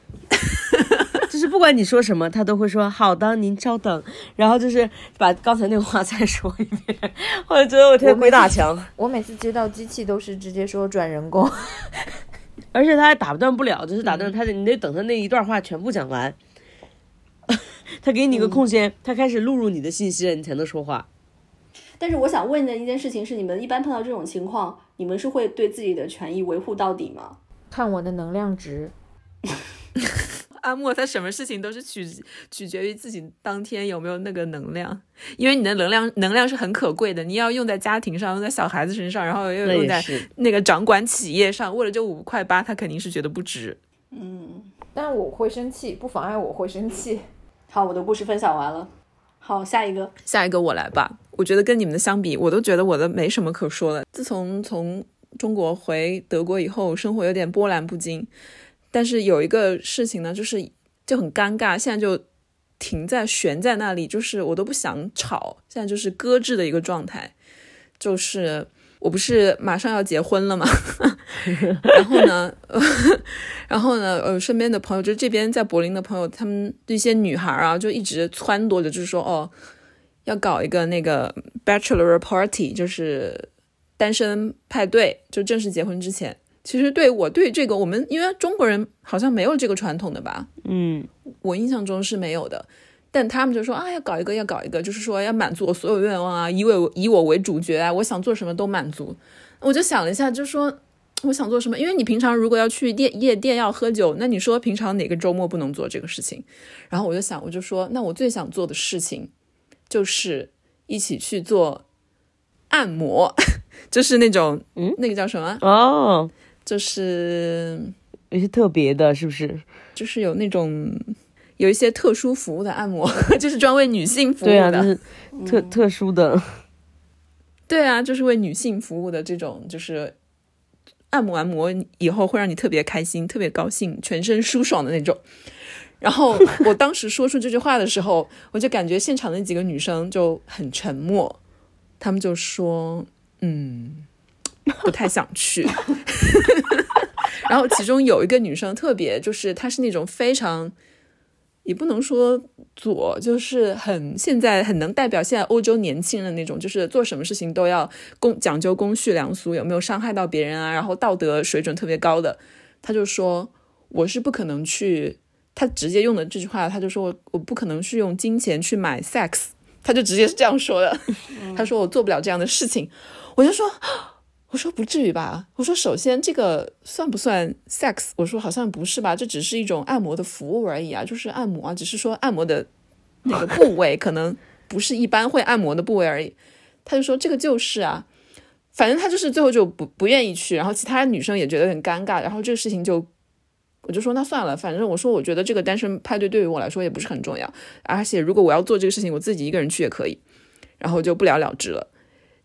就是不管你说什么，他都会说好的，您稍等，然后就是把刚才那个话再说一遍，我就觉得我天鬼打墙，我每次接到机器都是直接说转人工，而且他还打断不了，就是打断他得你得等他那一段话全部讲完，他给你个空间，他开始录入你的信息了，你才能说话。但是我想问的一件事情是，你们一般碰到这种情况，你们是会对自己的权益维护到底吗？看我的能量值。阿莫他什么事情都是取取决于自己当天有没有那个能量，因为你的能量能量是很可贵的，你要用在家庭上，用在小孩子身上，然后又用在，那个掌管企业上，为了这五块八，他肯定是觉得不值。嗯但我会生气，不妨碍我会生气。好，我的故事分享完了。好，下一个，下一个我来吧，我觉得跟你们的相比，我都觉得我的没什么可说的。自从从中国回德国以后，生活有点波澜不惊，但是有一个事情呢，就是就很尴尬，现在就停在悬在那里，就是我都不想吵，现在就是搁置的一个状态。就是我不是马上要结婚了嘛，然后呢，然后呢，呃，身边的朋友，就这边在柏林的朋友，他们一些女孩啊，就一直撺掇着，就是说，哦，要搞一个那个 bachelor party，就是单身派对，就正式结婚之前。其实对我对这个，我们因为中国人好像没有这个传统的吧，嗯，我印象中是没有的。但他们就说啊，要搞一个，要搞一个，就是说要满足我所有愿望啊，以我以我为主角啊，我想做什么都满足。我就想了一下，就说我想做什么，因为你平常如果要去店夜店要喝酒，那你说平常哪个周末不能做这个事情？然后我就想，我就说，那我最想做的事情就是一起去做按摩，就是那种嗯，那个叫什么？哦，就是有些特别的，是不是？就是有那种有一些特殊服务的按摩，就是专为女性服务对啊，的。就是特、特殊的，对啊，就是为女性服务的这种，就是按摩完摩以后会让你特别开心、特别高兴、全身舒爽的那种。然后我当时说出这句话的时候，我就感觉现场那几个女生就很沉默，她们就说：“嗯，不太想去。”然后其中有一个女生特别，就是她是那种非常。也不能说左，就是很现在很能代表现在欧洲年轻人那种，就是做什么事情都要公讲究公序良俗，有没有伤害到别人啊，然后道德水准特别高的。她就说我是不可能去，他直接用的这句话，他就说我我不可能去用金钱去买 sex，他就直接是这样说的。他说我做不了这样的事情，我就说。我说不至于吧？我说首先这个算不算 sex？我说好像不是吧，这只是一种按摩的服务而已啊，就是按摩啊，只是说按摩的那个部位可能不是一般会按摩的部位而已。他就说这个就是啊，反正他就是最后就不不愿意去，然后其他女生也觉得很尴尬，然后这个事情就我就说那算了，反正我说我觉得这个单身派对对于我来说也不是很重要，而且如果我要做这个事情，我自己一个人去也可以，然后就不了了之了。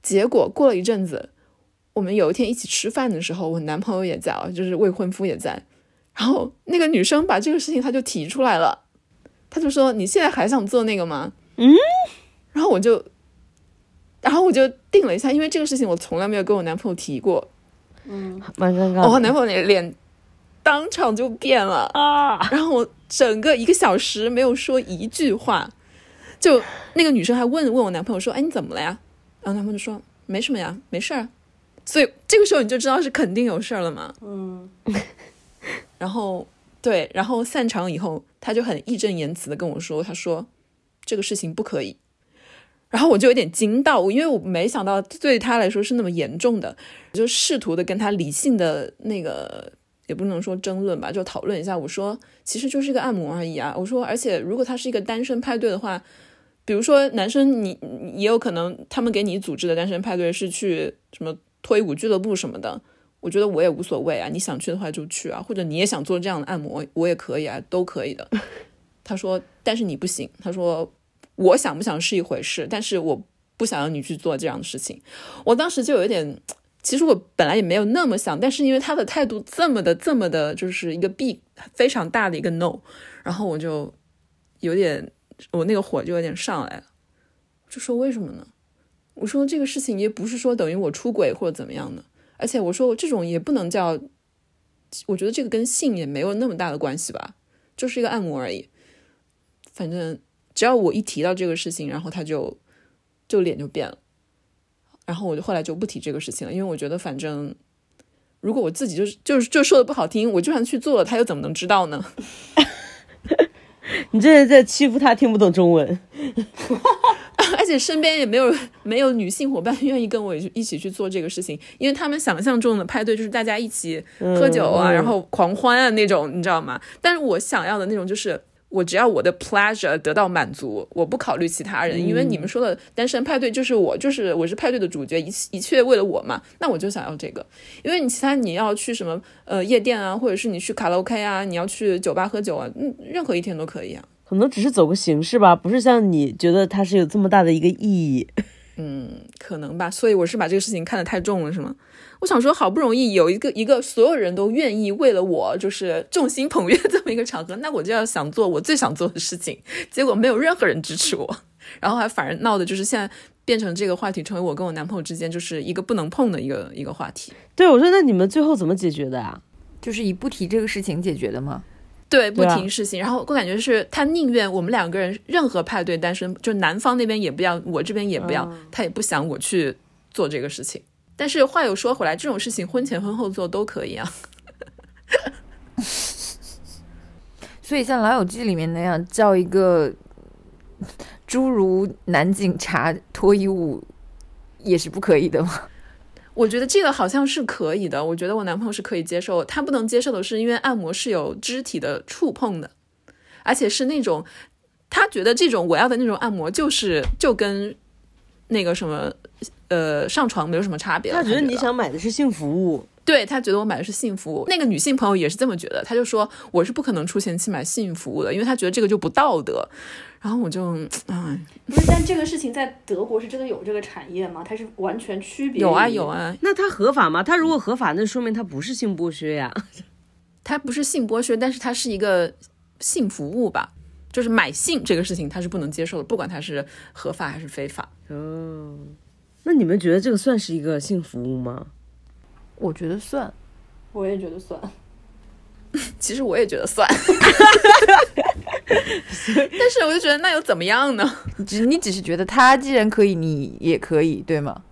结果过了一阵子。我们有一天一起吃饭的时候，我男朋友也在啊，就是未婚夫也在。然后那个女生把这个事情她就提出来了，她就说：“你现在还想做那个吗？”嗯。然后我就，然后我就定了一下，因为这个事情我从来没有跟我男朋友提过。嗯蛮尴尬的。我、男朋友那脸当场就变了啊！然后我整个一个小时没有说一句话，就那个女生还问问我男朋友说：“哎，你怎么了呀？”然后男朋友就说：“没什么呀，没事儿。”所以这个时候你就知道是肯定有事儿了嘛。嗯，然后对，然后散场以后，他就很义正言辞的跟我说：“他说这个事情不可以。”然后我就有点惊到，因为我没想到对他来说是那么严重的，我就试图的跟他理性的那个，也不能说争论吧，就讨论一下。我说其实就是一个按摩而已啊。我说，而且如果他是一个单身派对的话，比如说男生你也有可能他们给你组织的单身派对是去什么脱衣舞俱乐部什么的，我觉得我也无所谓啊。你想去的话就去啊，或者你也想做这样的按摩，我也可以啊，都可以的。他说，但是你不行。他说，我想不想是一回事，但是我不想让你去做这样的事情。我当时就有一点，其实我本来也没有那么想，但是因为他的态度这么的这么的，就是一个 big 非常大的一个 no，然后我就有点，我那个火就有点上来了，就说为什么呢？我说这个事情也不是说等于我出轨或者怎么样的，而且我说这种也不能叫，我觉得这个跟性也没有那么大的关系吧，就是一个按摩而已。反正只要我一提到这个事情，然后他就就脸就变了，然后我就后来就不提这个事情了，因为我觉得反正如果我自己就是就是就说的不好听，我就算去做了，他又怎么能知道呢？你这是在欺负他听不懂中文。而且身边也没有没有女性伙伴愿意跟我一起去做这个事情，因为他们想象中的派对就是大家一起喝酒啊，然后狂欢啊那种，你知道吗？但是我想要的那种就是。我只要我的 pleasure 得到满足，我不考虑其他人，因为你们说的单身派对就是我，就是我是派对的主角，一一切为了我嘛，那我就想要这个。因为你其他你要去什么呃夜店啊，或者是你去卡拉 OK 啊，你要去酒吧喝酒啊，嗯，任何一天都可以啊。可能只是走个形式吧，不是像你觉得它是有这么大的一个意义。嗯可能吧，所以我是把这个事情看得太重了，是吗？我想说，好不容易有一个一个所有人都愿意为了我就是众星捧月这么一个场合，那我就要想做我最想做的事情，结果没有任何人支持我，然后还反而闹的就是现在变成这个话题成为我跟我男朋友之间就是一个不能碰的一个一个话题。对，我说那你们最后怎么解决的啊？就是以不提这个事情解决的吗？对，不对啊提事情，然后我感觉是他宁愿我们两个人任何派对单身，就男方那边也不要，我这边也不要，他也不想我去做这个事情。但是话又说回来，这种事情婚前婚后做都可以啊。所以像《老友记》里面那样叫一个诸如男警察脱衣舞也是不可以的吗？我觉得这个好像是可以的，我觉得我男朋友是可以接受，他不能接受的是因为按摩是有肢体的触碰的，而且是那种他觉得这种我要的那种按摩就是就跟那个什么呃上床没有什么差别了。他觉得你想买的是性服务，对他觉得我买的是性服务，那个女性朋友也是这么觉得，他就说我是不可能出钱去买性服务的，因为他觉得这个就不道德。然后我就，哎，不是，但这个事情在德国是真的有这个产业吗？它是完全区别？有啊有。啊，那它合法吗？它如果合法，那说明它不是性剥削呀。它不是性剥削，但是它是一个性服务吧，就是买性这个事情它是不能接受的，不管它是合法还是非法。哦，那你们觉得这个算是一个性服务吗？我觉得算。我也觉得算。其实我也觉得算，但是我就觉得那又怎么样呢？只你只是觉得他既然可以，你也可以，对吗？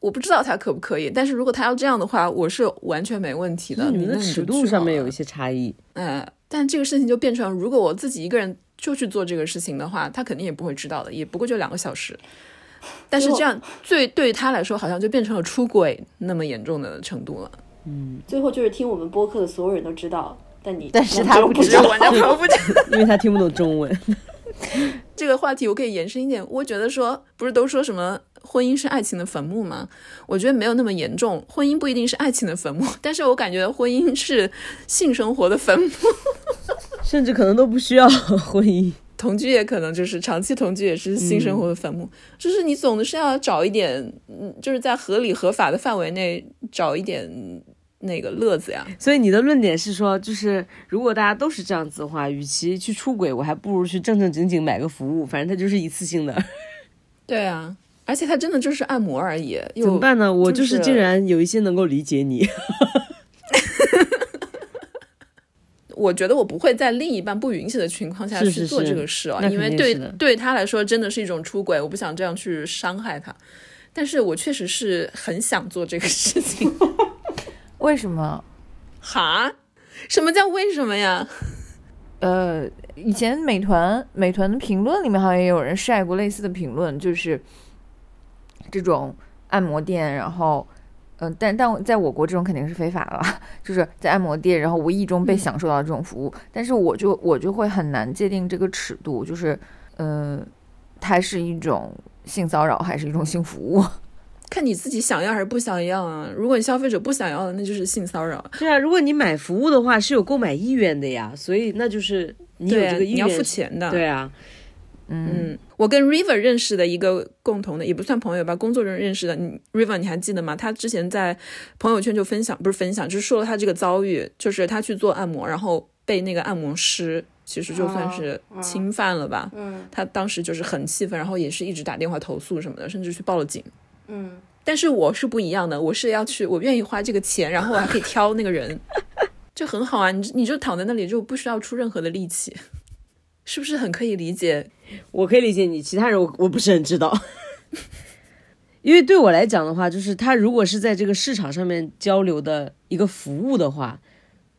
我不知道他可不可以，但是如果他要这样的话，我是完全没问题的。你们的那尺度上面有一些差异。哎，但这个事情就变成，如果我自己一个人就去做这个事情的话，他肯定也不会知道的，也不过就两个小时。但是这样，最对于他来说，好像就变成了出轨那么严重的程度了。嗯最后就是听我们播客的所有人都知道，但你但是他不知道 不知道。我男朋友不知道因为他听不懂中文。这个话题，我可以延伸一点。我觉得说，不是都说什么婚姻是爱情的坟墓吗？我觉得没有那么严重，婚姻不一定是爱情的坟墓，但是我感觉婚姻是性生活的坟墓。甚至可能都不需要婚姻。同居也可能就是长期同居也是性生活的坟墓，就是你总是要找一点，嗯，就是在合理合法的范围内找一点那个乐子呀。所以你的论点是说，就是如果大家都是这样子的话，与其去出轨，我还不如去正正经经买个服务，反正它就是一次性的。对啊，而且它真的就是按摩而已，怎么办呢？我就就是是竟然有一些能够理解你。我觉得我不会在另一半不允许的情况下去做这个事啊，那因为对对他来说真的是一种出轨，我不想这样去伤害他。但是我确实是很想做这个事情。为什么？哈？什么叫为什么呀？呃，以前美团美团的评论里面好像也有人晒过类似的评论，就是这种按摩店，然后。嗯、但但在我国这种肯定是非法了，就是在按摩店，然后无意中被享受到这种服务，但是我就我就会很难界定这个尺度，就是，嗯、它是一种性骚扰还是一种性服务？看你自己想要还是不想要啊？如果你消费者不想要的，那就是性骚扰。对啊，如果你买服务的话是有购买意愿的呀，所以那就是你有这个意愿，你要付钱的。对啊，嗯，我跟 River 认识的一个共同的，也不算朋友吧，工作中认识的。你 River 你还记得吗？他之前在朋友圈就分享，不是分享，就是说了他这个遭遇，就是他去做按摩，然后被那个按摩师其实就算是侵犯了吧。嗯他当时就是很气愤，然后也是一直打电话投诉什么的，甚至去报了警。嗯，但是我是不一样的，我是要去，我愿意花这个钱，然后我还可以挑那个人，就很好啊。你你就躺在那里，就不需要出任何的力气，是不是很可以理解？我可以理解你，其他人我我不是很知道。因为对我来讲的话，就是他如果是在这个市场上面交流的一个服务的话，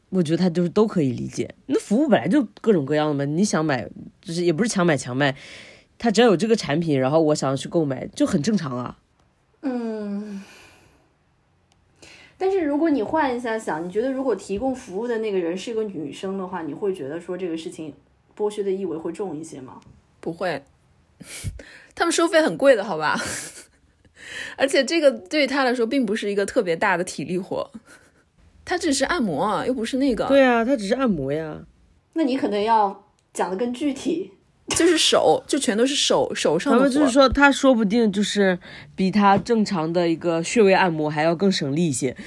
我觉得他就是都可以理解。那服务本来就各种各样的嘛，你想买就是也不是强买强卖，他只要有这个产品，然后我想要去购买，就很正常啊。嗯，但是如果你换一下想，你觉得如果提供服务的那个人是一个女生的话，你会觉得说这个事情剥削的意味会重一些吗？不会，他们收费很贵的，好吧？而且这个对于他来说并不是一个特别大的体力活，他只是按摩啊，又不是那个，对啊，他只是按摩呀。那你可能要讲的更具体。就是手，就全都是手手上。他们就是说，他说不定就是比他正常的一个穴位按摩还要更省力一些。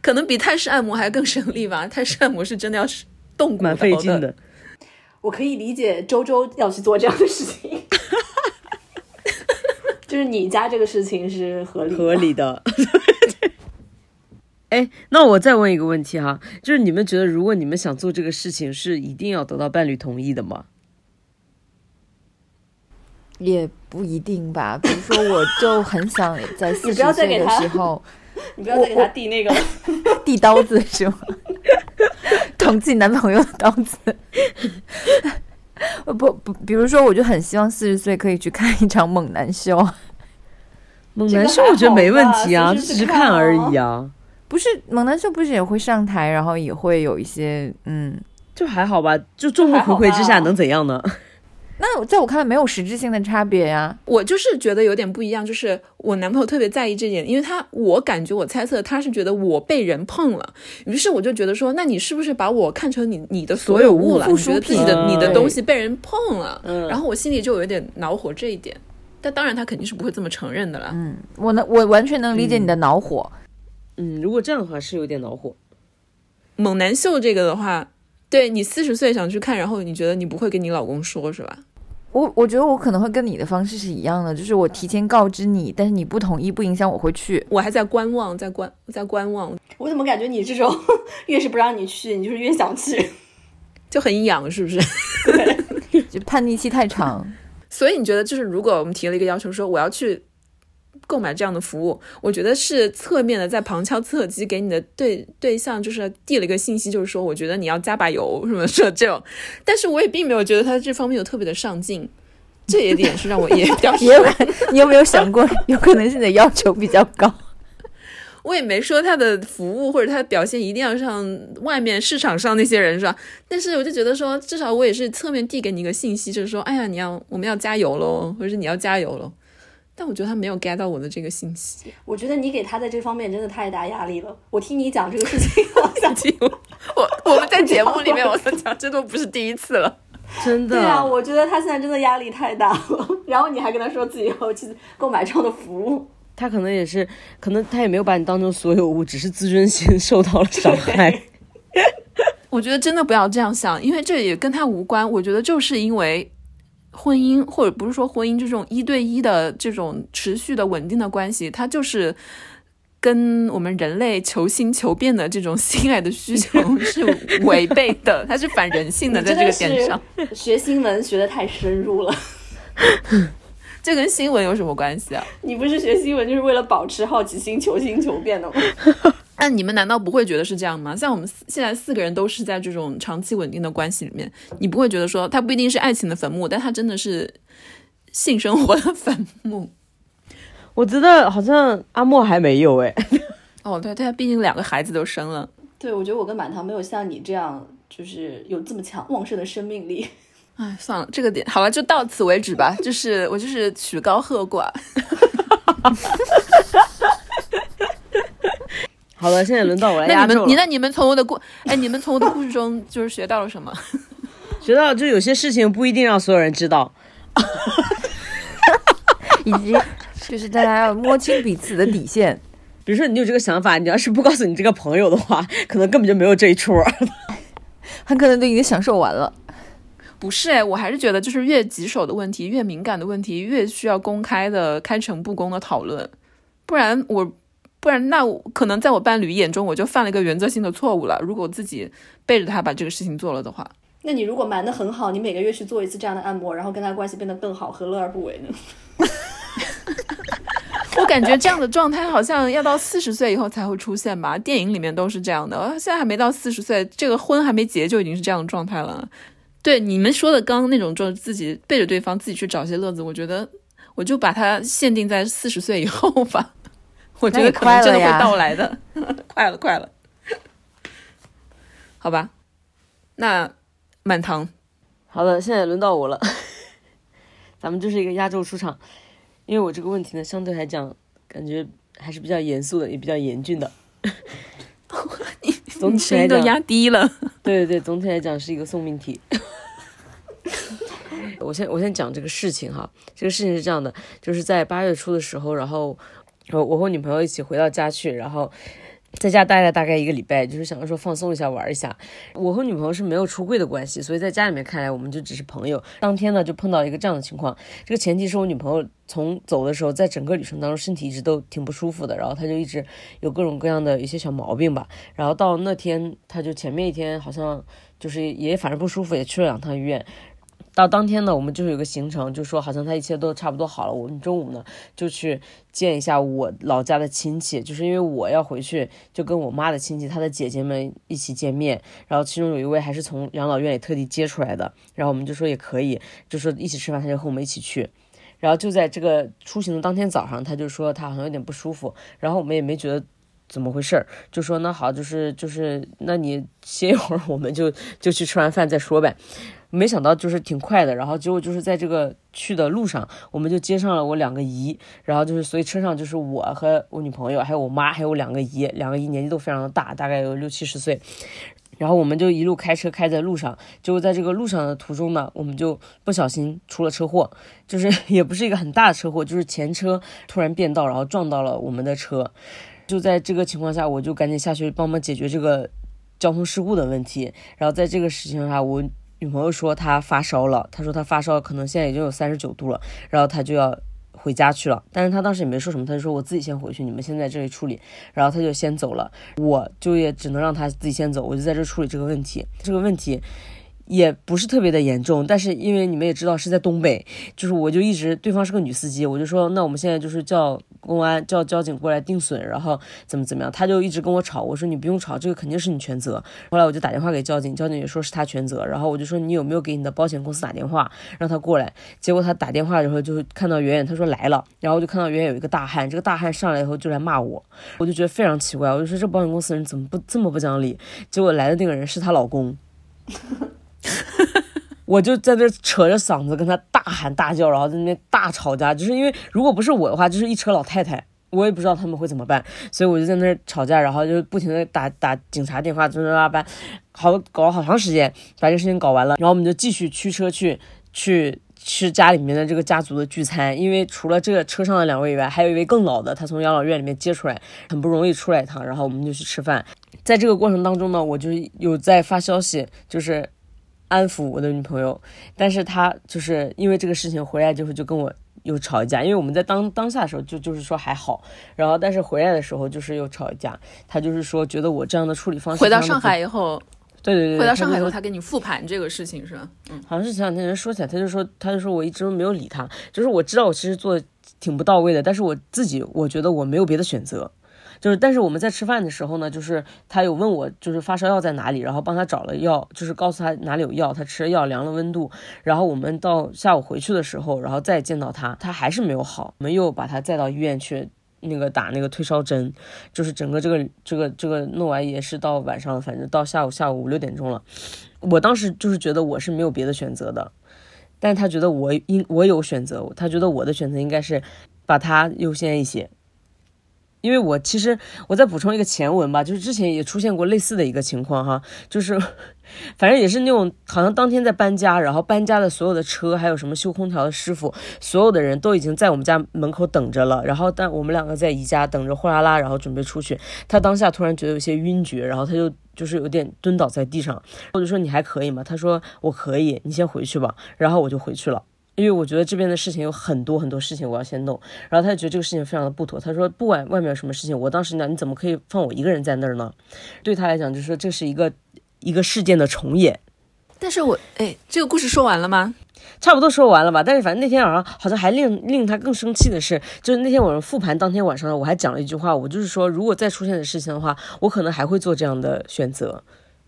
可能比泰式按摩还更省力吧？泰式按摩是真的要是动骨蛮费劲的。我可以理解周周要去做这样的事情，就是你家这个事情是合理的合理的。哎，那我再问一个问题哈，就是你们觉得，如果你们想做这个事情，是一定要得到伴侣同意的吗？也不一定吧。比如说，我就很想在 四十岁的时候你不要再给他递那个。递刀子是吗？捅自己男朋友的刀子。呃 不不，比如说，我就很希望四十岁可以去看一场猛男秀。猛男秀我觉得没问题啊，只是看看而哦已啊，不是猛男秀，不是也会上台，然后也会有一些嗯。就还好吧，就众目睽睽之下能怎样呢？那在我看来没有实质性的差别呀。我就是觉得有点不一样，就是我男朋友特别在意这点，因为他我感觉我猜测他是觉得我被人碰了，于是我就觉得说，那你是不是把我看成你你的所有物了？你觉得自己品的你的东西被人碰了，嗯然后我心里就有点恼火这一点。但当然他肯定是不会这么承认的啦。嗯，我能，我完全能理解你的恼火。嗯，如果这样的话是有点恼火。猛男秀这个的话，对你四十岁想去看，然后你觉得你不会跟你老公说是吧？我我觉得我可能会跟你的方式是一样的，就是我提前告知你，但是你不同意，不影响我会去。我还在观望，在观在观望，我怎么感觉你这种 越是不让你去，你就是越想去？就很痒，是不是？就叛逆期太长。所以你觉得，就是如果我们提了一个要求，说我要去购买这样的服务，我觉得是侧面的在旁敲侧击给你的对对象，就是递了一个信息，就是说，我觉得你要加把油什么说这种。但是我也并没有觉得他这方面有特别的上进，这一点是让我也比较也有，你有没有想过，有可能是你的要求比较高？我也没说他的服务或者他的表现一定要像外面市场上那些人是吧？但是我就觉得说，至少我也是侧面递给你一个信息，就是说，哎呀，你要我们要加油喽，或者是你要加油喽。但我觉得他没有 get 到我的这个信息。我觉得你给他在这方面真的太大压力了。我听你讲这个事情，我想 我我们在节目里面我想讲，这都不是第一次了。真的。对啊，我觉得他现在真的压力太大了。然后你还跟他说自己要去购买这样的服务，他可能也是，可能他也没有把你当成所有物，只是自尊心受到了伤害。我觉得真的不要这样想，因为这也跟他无关。我觉得就是因为婚姻，或者不是说婚姻这种一对一的这种持续的稳定的关系，它就是跟我们人类求新求变的这种性爱的需求是违背的，它是反人性的，在这个点上。学新闻学的太深入了。这跟新闻有什么关系啊？你不是学新闻就是为了保持好奇心、求新求变的吗？那你们难道不会觉得是这样吗？像我们现在四个人都是在这种长期稳定的关系里面，你不会觉得说它不一定是爱情的坟墓，但它真的是性生活的坟墓。我觉得好像阿莫还没有哎，哦，对，对，毕竟两个孩子都生了。对，我觉得我跟满堂没有像你这样，就是有这么强旺盛的生命力。哎，算了，这个点好了，就到此为止吧。就是我就是曲高和寡。好了，现在轮到我来那压轴了。你们你那你们从我的故哎，你们从我的故事中就是学到了什么？学到就有些事情不一定让所有人知道。以及就是大家要摸清彼此的底线。比如说你有这个想法，你要是不告诉你这个朋友的话，可能根本就没有这一出。很可能都已经享受完了。不是哎，我还是觉得就是越棘手的问题、越敏感的问题，越需要公开的、开诚布公的讨论，不然我，不然那我可能在我伴侣眼中，我就犯了一个原则性的错误了。如果我自己背着他把这个事情做了的话，那你如果瞒得很好，你每个月去做一次这样的按摩，然后跟他关系变得更好，何乐而不为呢？我感觉这样的状态好像要到四十岁以后才会出现吧，电影里面都是这样的。呃现在还没到四十岁，这个婚还没结就已经是这样的状态了。对你们说的刚刚那种，就是自己背着对方自己去找些乐子，我觉得我就把它限定在四十岁以后吧。我觉得可能真的会到来的，快了，快了，好吧。那满堂，好的，现在轮到我了，咱们就是一个压轴出场，因为我这个问题呢，相对来讲，感觉还是比较严肃的，也比较严峻的。总体都压低了。对对对，总体来讲是一个送命题。我先我先讲这个事情哈，这个事情是这样的，就是在八月初的时候，然后我我和女朋友一起回到家去，然后在家待了大概一个礼拜，就是想着说放松一下玩一下。我和女朋友是没有出柜的关系，所以在家里面看来我们就只是朋友。当天呢就碰到一个这样的情况，这个前提是我女朋友从走的时候，在整个旅程当中身体一直都挺不舒服的，然后她就一直有各种各样的一些小毛病吧。然后到那天，她就前面一天好像就是也反正不舒服，也去了两趟医院。到当天呢，我们就是有个行程，就说好像他一切都差不多好了。我们中午呢就去见一下我老家的亲戚，就是因为我要回去，就跟我妈的亲戚，她的姐姐们一起见面。然后其中有一位还是从养老院里特地接出来的，然后我们就说也可以，就说一起吃饭，他就和我们一起去。然后就在这个出行的当天早上，他就说他好像有点不舒服，然后我们也没觉得怎么回事儿，就说那好，就是就是那你歇一会儿，我们就就去吃完饭再说呗。没想到就是挺快的，然后结果就是在这个去的路上，我们就接上了我两个姨，然后就是所以车上就是我和我女朋友，还有我妈，还有两个姨，两个姨年纪都非常的大，大概有六七十岁。然后我们就一路开车开在路上，结果在这个路上的途中呢，我们就不小心出了车祸，就是 也不是一个很大的车祸，就是前车突然变道，然后撞到了我们的车。就在这个情况下，我就赶紧下去帮忙解决这个交通事故的问题。然后在这个事情上，我女朋友说她发烧了，她说她发烧可能现在已经有三十九度了，然后她就要回家去了。但是她当时也没说什么，她就说我自己先回去，你们先在这里处理。然后她就先走了，我就也只能让她自己先走，我就在这处理这个问题。这个问题。也不是特别的严重，但是因为你们也知道是在东北，就是我就一直对方是个女司机，我就说那我们现在就是叫公安叫交警过来定损，然后怎么怎么样，他就一直跟我吵，我说你不用吵，这个肯定是你全责。后来我就打电话给交警，交警也说是他全责，然后我就说你有没有给你的保险公司打电话让他过来？结果他打电话的时候就看到远远，他说来了，然后就看到远远有一个大汉，这个大汉上来以后就来骂我，我就觉得非常奇怪，我就说这保险公司人怎么不这么不讲理？结果来的那个人是她老公。我就在那扯着嗓子跟他大喊大叫，然后在那边大吵架，就是因为如果不是我的话，就是一车老太太，我也不知道他们会怎么办，所以我就在那吵架，然后就不停的打打警察电话，叭叭叭，好搞了好长时间，把这个事情搞完了，然后我们就继续驱车去去吃家里面的这个家族的聚餐，因为除了这个车上的两位以外，还有一位更老的，他从养老院里面接出来，很不容易出来一趟，然后我们就去吃饭，在这个过程当中呢，我就有在发消息，就是。安抚我的女朋友，但是她就是因为这个事情回来之后就跟我又吵一架，因为我们在当当下的时候就就是说还好，然后但是回来的时候就是又吵一架，她就是说觉得我这样的处理方式回到上海以后，对对对，回到上海以后，他跟你复盘这个事情是吧？嗯，好像是前两天人说起来，他就说他就说我一直都没有理他，就是我知道我其实做的挺不到位的，但是我自己我觉得我没有别的选择。就是，但是我们在吃饭的时候呢，就是他有问我，就是发烧药在哪里，然后帮他找了药，就是告诉他哪里有药，他吃了药，量了温度，然后我们到下午回去的时候，然后再见到他，他还是没有好，我们又把他载到医院去，那个打那个退烧针，就是整个这个这个这个弄完也是到晚上，反正到下午下午五六点钟了，我当时就是觉得我是没有别的选择的，但他觉得我应我有选择，他觉得我的选择应该是把他优先一些。因为我其实我再补充一个前文吧，就是之前也出现过类似的一个情况哈，就是 反正也是那种好像当天在搬家，然后搬家的所有的车，还有什么修空调的师傅，所有的人都已经在我们家门口等着了，然后但我们两个在宜家等着货拉拉，然后准备出去，他当下突然觉得有些晕厥，然后他就就是有点蹲倒在地上，我就说你还可以吗？他说我可以，你先回去吧，然后我就回去了。因为我觉得这边的事情有很多很多事情我要先弄，然后他就觉得这个事情非常的不妥。他说不管外面有什么事情，我当时呢你怎么可以放我一个人在那儿呢？对他来讲，就是说这是一个一个事件的重演。但是我哎，这个故事说完了吗？差不多说完了吧，但是反正那天晚上好像还令令他更生气的是，就是那天晚上复盘当天晚上，我还讲了一句话，我就是说，如果再出现的事情的话，我可能还会做这样的选择。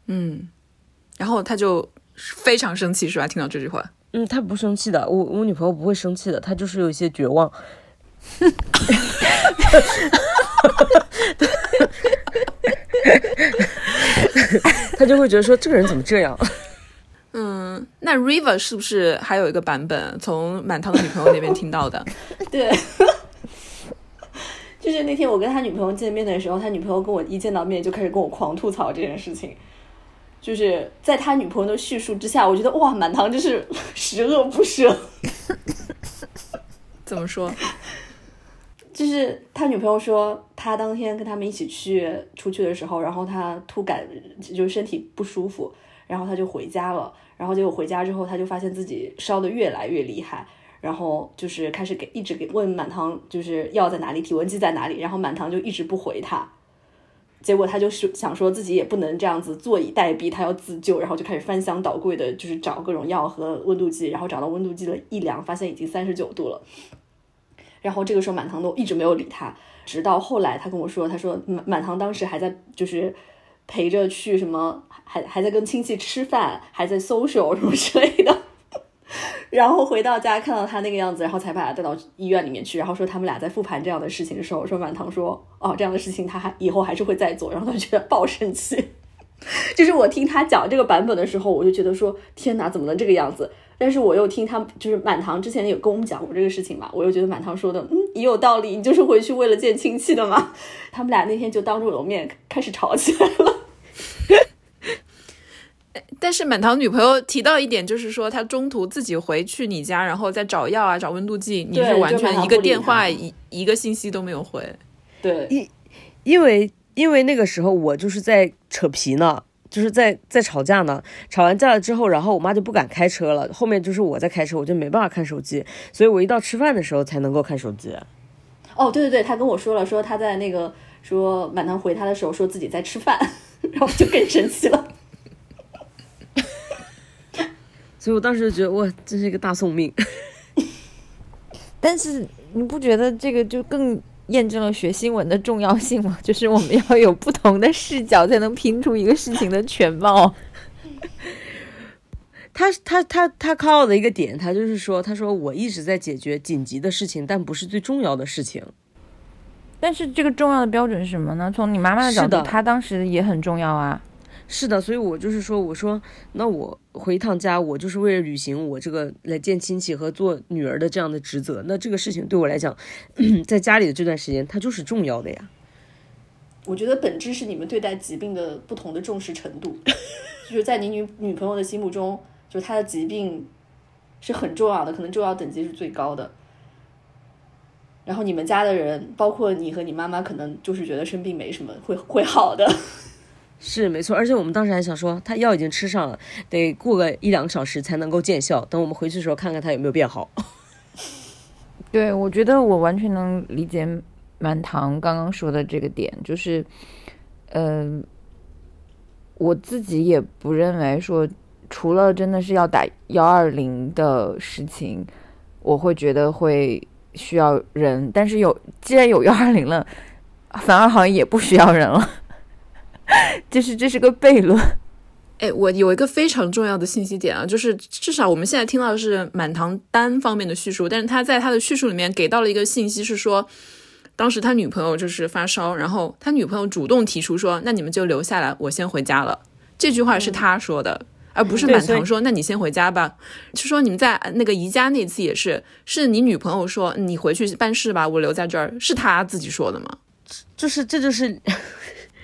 嗯，然后他就非常生气是吧？听到这句话，嗯，他不生气的，我我女朋友不会生气的，她就是有一些绝望。他就会觉得说这个人怎么这样？嗯，那 River 是不是还有一个版本从满堂的女朋友那边听到的？对，就是那天我跟他女朋友见面的时候，他女朋友跟我一见到面就开始跟我狂吐槽这件事情。就是在他女朋友的叙述之下，我觉得哇，满堂就是 十恶不赦。怎么说？就是他女朋友说，他当天跟他们一起去出去的时候，然后他突感就是身体不舒服，然后他就回家了。然后结果回家之后，他就发现自己烧的越来越厉害，然后就是开始给一直给问满堂，就是药在哪里，体温计在哪里，然后满堂就一直不回他。结果他就是想说自己也不能这样子坐以待毙，他要自救，然后就开始翻箱倒柜的，就是找各种药和温度计，然后找到温度计了一量，发现已经三十九度了。然后这个时候满堂都一直没有理他，直到后来他跟我说，他说满满堂当时还在就是陪着去什么，还还在跟亲戚吃饭，还在 social 什么之类的。然后回到家看到他那个样子，然后才把他带到医院里面去，然后说他们俩在复盘这样的事情的时候，说满堂说哦这样的事情他还以后还是会再做，然后他觉得爆生气。就是我听他讲这个版本的时候，我就觉得说天哪，怎么能这个样子？但是我又听他就是满堂之前有跟我们讲过这个事情嘛，我又觉得满堂说的嗯也有道理，你就是回去为了见亲戚的嘛。他们俩那天就当着我的面开始吵起来了。但是满堂女朋友提到一点，就是说她中途自己回去你家，然后再找药啊，找温度计，你是完全一个电话一一个信息都没有回。对，因为因为那个时候我就是在扯皮呢，就是在在吵架呢。吵完架了之后，然后我妈就不敢开车了，后面就是我在开车，我就没办法看手机，所以我一到吃饭的时候才能够看手机。哦，对对对，他跟我说了，说他在那个说满堂回他的时候，说自己在吃饭，然后就更生气了。所以我当时就觉得哇，真是一个大送命。但是你不觉得这个就更验证了学新闻的重要性吗？就是我们要有不同的视角，才能拼出一个事情的全貌。他他他他 call 的一个点，他就是说，他说我一直在解决紧急的事情，但不是最重要的事情。但是这个重要的标准是什么呢？从你妈妈的角度，是的她当时也很重要啊。是的，所以我就是说，我说那我回一趟家，我就是为了履行我这个来见亲戚和做女儿的这样的职责。那这个事情对我来讲，在家里的这段时间，它就是重要的呀。我觉得本质是你们对待疾病的不同的重视程度，就是在你女女朋友的心目中，就是她的疾病是很重要的，可能重要等级是最高的。然后你们家的人，包括你和你妈妈，可能就是觉得生病没什么，会会好的。是没错，而且我们当时还想说，他药已经吃上了，得过个一两个小时才能够见效。等我们回去的时候，看看他有没有变好。对，我觉得我完全能理解满堂刚刚说的这个点，就是，嗯、我自己也不认为说，除了真的是要打幺二零的事情，我会觉得会需要人，但是有既然有幺二零了，反而好像也不需要人了，就是这是个悖论。哎，我有一个非常重要的信息点啊，就是至少我们现在听到的是满堂单方面的叙述，但是他在他的叙述里面给到了一个信息，是说当时他女朋友就是发烧，然后他女朋友主动提出说，那你们就留下来，我先回家了。这句话是他说的，而不是满堂说，那你先回家吧。是说你们在那个宜家那次也是，是你女朋友说你回去办事吧，我留在这儿，是他自己说的吗？就是这就是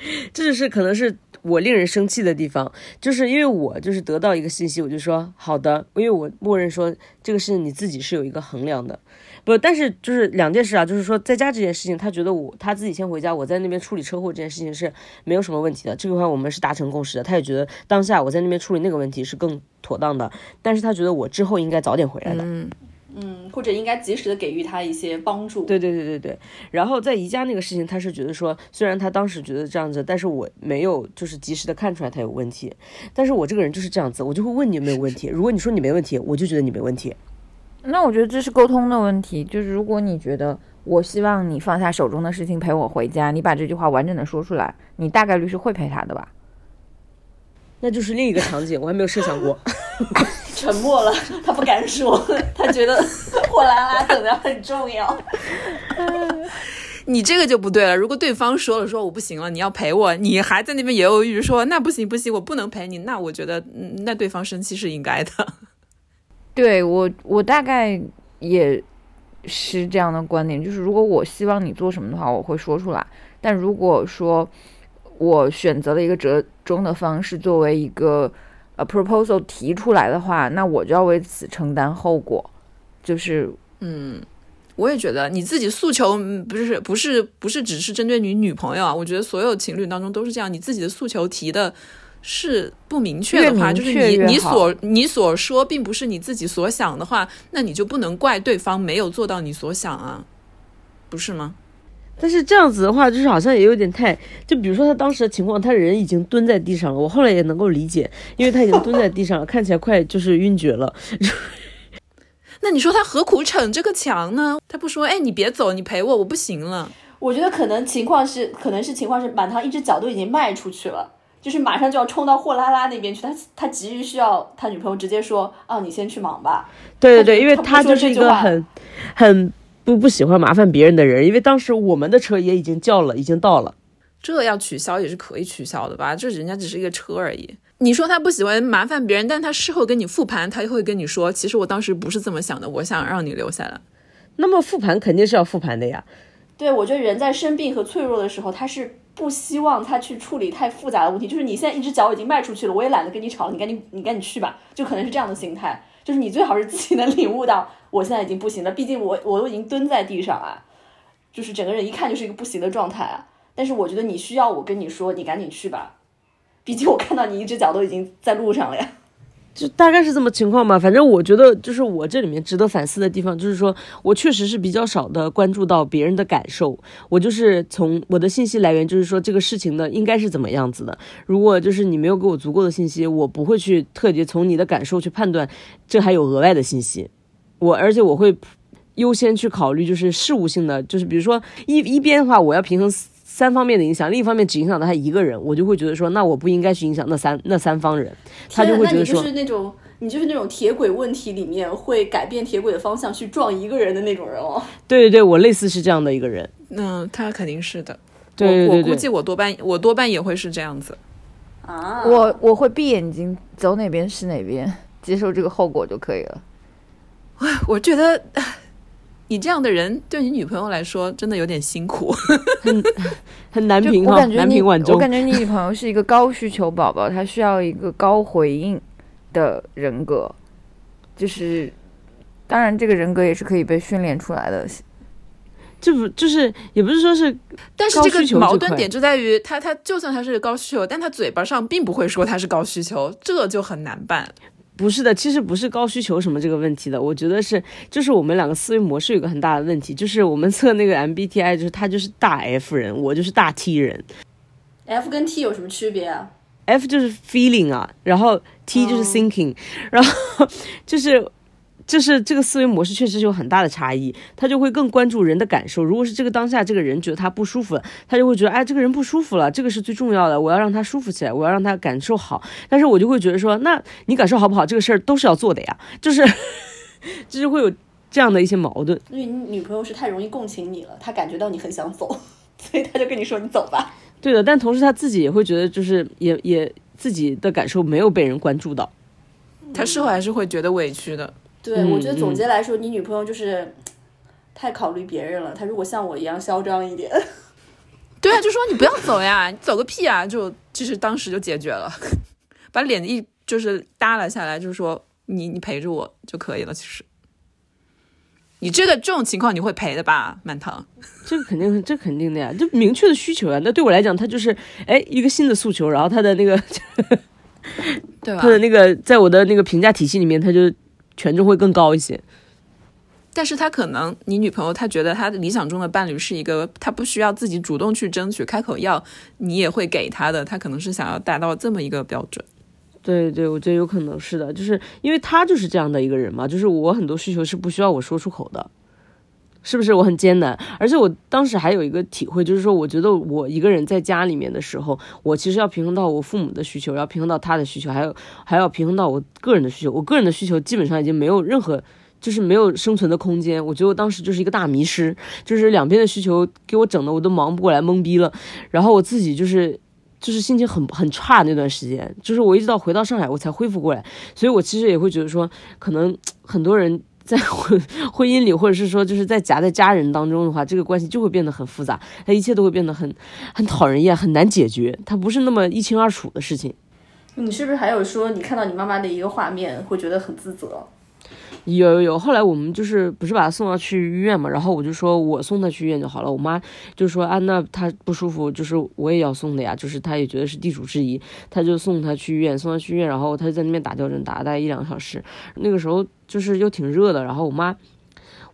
这就是可能是我令人生气的地方，就是因为我就是得到一个信息，我就说好的，因为我默认说这个事情你自己是有一个衡量的。不，但是就是两件事啊，就是说在家这件事情，他觉得我他自己先回家，我在那边处理车祸这件事情是没有什么问题的，这个话我们是达成共识的。他也觉得当下我在那边处理那个问题是更妥当的，但是他觉得我之后应该早点回来的。或者应该及时的给予他一些帮助。对对对对对。然后在宜家那个事情，他是觉得说，虽然他当时觉得这样子，但是我没有就是及时的看出来他有问题。但是我这个人就是这样子，我就会问你有没有问题。如果你说你没问题，我就觉得你没问题。那我觉得这是沟通的问题，就是如果你觉得我希望你放下手中的事情陪我回家，你把这句话完整的说出来，你大概率是会陪他的吧？那就是另一个场景，我还没有设想过。沉默了，他不敢说，他觉得货拉拉等的很重要。你这个就不对了。如果对方说了说我不行了，你要陪我，你还在那边犹犹豫豫说那不行不行，我不能陪你，那我觉得嗯那对方生气是应该的。对我，我大概也是这样的观点，就是如果我希望你做什么的话，我会说出来。但如果说我选择了一个折中的方式作为一个呃 proposal 提出来的话，那我就要为此承担后果。就是嗯我也觉得你自己诉求嗯不是不是不是只是针对你女朋友啊，我觉得所有情侣当中都是这样，你自己的诉求提的是不明确的话，就是你你所你所说并不是你自己所想的话，那你就不能怪对方没有做到你所想啊，不是吗？但是这样子的话，就是好像也有点太，就比如说他当时的情况，他人已经蹲在地上了，我后来也能够理解，因为他已经蹲在地上了，看起来快就是晕厥了。那你说他何苦逞这个强呢？他不说，哎，你别走，你陪我，我不行了。我觉得可能情况是，可能是情况是满堂一只脚都已经迈出去了，就是马上就要冲到货拉拉那边去，他他急于需要他女朋友直接说，啊，你先去忙吧。对对对，因为他就是一个很很不不喜欢麻烦别人的人，因为当时我们的车也已经叫了，已经到了。这要取消也是可以取消的吧？这人家只是一个车而已。你说他不喜欢麻烦别人，但他事后跟你复盘，他会跟你说，其实我当时不是这么想的，我想让你留下来。那么复盘肯定是要复盘的呀。对，我觉得人在生病和脆弱的时候，他是不希望他去处理太复杂的问题。就是你现在一只脚已经迈出去了，我也懒得跟你吵了，你赶紧你赶紧去吧，就可能是这样的心态。就是你最好是自己能领悟到，我现在已经不行了，毕竟我我都已经蹲在地上啊，就是整个人一看就是一个不行的状态啊。但是我觉得你需要我跟你说，你赶紧去吧，毕竟我看到你一只脚都已经在路上了呀。就大概是这么情况吧。反正我觉得，就是我这里面值得反思的地方，就是说我确实是比较少的关注到别人的感受。我就是从我的信息来源，就是说这个事情呢应该是怎么样子的。如果就是你没有给我足够的信息，我不会去特别从你的感受去判断这还有额外的信息。我而且我会优先去考虑就是事务性的，就是比如说一一边的话，我要平衡三方面的影响，另一方面只影响到他一个人，我就会觉得说，那我不应该去影响那三那三方人，他就天啊那你就会觉得说，是那种你就是那种铁轨问题里面会改变铁轨的方向去撞一个人的那种人哦。对对对，我类似是这样的一个人，那，他肯定是的。对对对对我我估计我多半我多半也会是这样子。啊，我我会闭眼睛走哪边是哪边，接受这个后果就可以了。我觉得唉你这样的人对你女朋友来说真的有点辛苦。很难就评哈，难我感觉你，我评晚钟。感觉你女朋友是一个高需求宝宝，她需要一个高回应的人格，就是，当然这个人格也是可以被训练出来的。这不就是也不是说是但是这个矛盾点就在于他他就算他是高需求，但他嘴巴上并不会说他是高需求，这就很难办。不是的，其实不是高需求什么这个问题的，我觉得是就是我们两个思维模式有个很大的问题，就是我们测那个 MBTI，就是他就是大 F 人，我就是大 T 人 F 跟 T 有什么区别啊？，F 就是 feeling 啊，然后 T 就是 thinking，、然后 就是。就是这个思维模式确实是有很大的差异，他就会更关注人的感受。如果是这个当下这个人觉得他不舒服了，他就会觉得哎，这个人不舒服了，这个是最重要的，我要让他舒服起来，我要让他感受好。但是我就会觉得说，那你感受好不好，这个事儿都是要做的呀，就是 就是会有这样的一些矛盾。因为你女朋友是太容易共情你了，她感觉到你很想走，所以她就跟你说你走吧。对的，但同时她自己也会觉得，就是也也自己的感受没有被人关注到。她事后还是会觉得委屈的。对，嗯我觉得总结来说，你女朋友就是太考虑别人了。她如果像我一样嚣张一点，对 对啊，就说你不要走呀，你走个屁啊！就就是当时就解决了，把脸一就是耷拉下来，就是说你你陪着我就可以了。其实你这个这种情况你会陪的吧，满堂？这个肯定，这肯定的呀，这明确的需求啊。那对我来讲，他就是哎一个新的诉求，然后他的那个对吧他？的那个在我的那个评价体系里面，他就权重会更高一些。但是他可能你女朋友她觉得她理想中的伴侣是一个她不需要自己主动去争取，开口要你也会给她的，她可能是想要达到这么一个标准。对对，我觉得有可能是的，就是因为他就是这样的一个人嘛，就是我很多需求是不需要我说出口的，是不是？我很艰难，而且我当时还有一个体会，就是说，我觉得我一个人在家里面的时候，我其实要平衡到我父母的需求，要平衡到他的需求，还有还要平衡到我个人的需求。我个人的需求基本上已经没有任何。就是没有生存的空间，我觉得我当时就是一个大迷失，就是两边的需求给我整的我都忙不过来，懵逼了。然后我自己就是就是心情很很差那段时间，就是我一直到回到上海我才恢复过来，所以我其实也会觉得说，可能很多人在婚 婚姻里，或者是说就是在夹在家人当中的话，这个关系就会变得很复杂，他一切都会变得很很讨人厌，很难解决，他不是那么一清二楚的事情。你是不是还有说你看到你妈妈的一个画面会觉得很自责？有有有，后来我们就是不是把他送到去医院嘛，然后我就说我送他去医院就好了。我妈就说啊，那他不舒服，就是我也要送的呀，就是他也觉得是地主之谊，他就送他去医院，送他去医院，然后他就在那边打吊针，打了大概一两个小时。那个时候就是又挺热的，然后我妈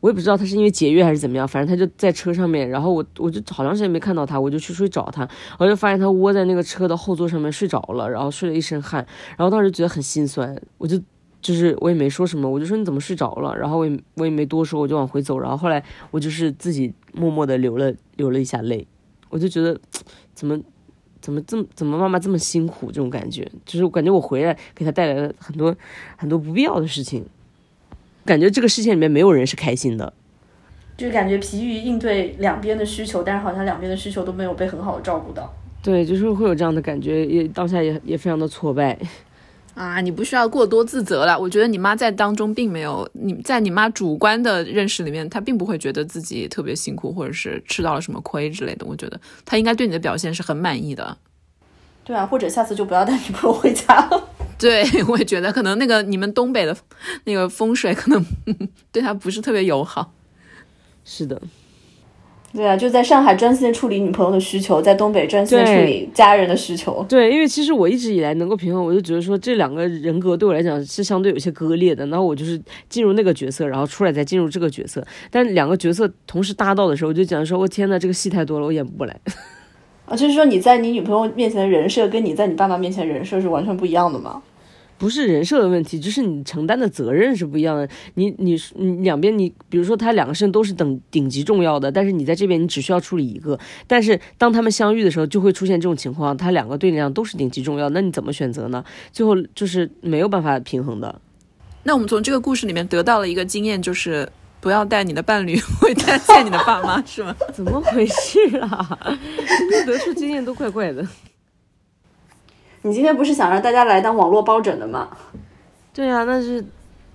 我也不知道他是因为节约还是怎么样，反正他就在车上面，然后我我就好长时间没看到他，我就去出去找他，我就发现他窝在那个车的后座上面睡着了，然后睡了一身汗，然后当时觉得很心酸，我就。就是我也没说什么，我就说你怎么睡着了，然后我也我也没多说，我就往回走，然后后来我就是自己默默的流了流了一下泪，我就觉得怎么怎么这么怎么妈妈这么辛苦这种感觉，就是我感觉我回来给她带来了很多很多不必要的事情，感觉这个世界里面没有人是开心的。就是感觉疲于应对两边的需求，但是好像两边的需求都没有被很好的照顾到。对，就是会有这样的感觉，也当下也也非常的挫败。啊，你不需要过多自责了。我觉得你妈在当中并没有，你在你妈主观的认识里面，她并不会觉得自己特别辛苦，或者是吃到了什么亏之类的。我觉得她应该对你的表现是很满意的。对啊，或者下次就不要带女朋友回家了。对，我也觉得可能那个你们东北的那个风水可能 对她不是特别友好。是的，对啊，就在上海专心处理女朋友的需求，在东北专心处理家人的需求。对，因为其实我一直以来能够平衡，我就觉得说这两个人格对我来讲是相对有些割裂的。然后我就是进入那个角色，然后出来再进入这个角色，但两个角色同时搭到的时候，我就讲说，我天呐，这个戏太多了，我演不过来。啊，就是说你在你女朋友面前的人设，跟你在你爸妈面前的人设是完全不一样的吗？不是人设的问题，就是你承担的责任是不一样的。你你你两边你，比如说他两个事情都是等顶级重要的，但是你在这边你只需要处理一个。但是当他们相遇的时候，就会出现这种情况，他两个对你来讲都是顶级重要，那你怎么选择呢？最后就是没有办法平衡的。那我们从这个故事里面得到了一个经验，就是不要带你的伴侣回家见你的爸妈，是吗？怎么回事啊？今 天得出经验都怪怪的。你今天不是想让大家来当网络包拯的吗？对啊，但是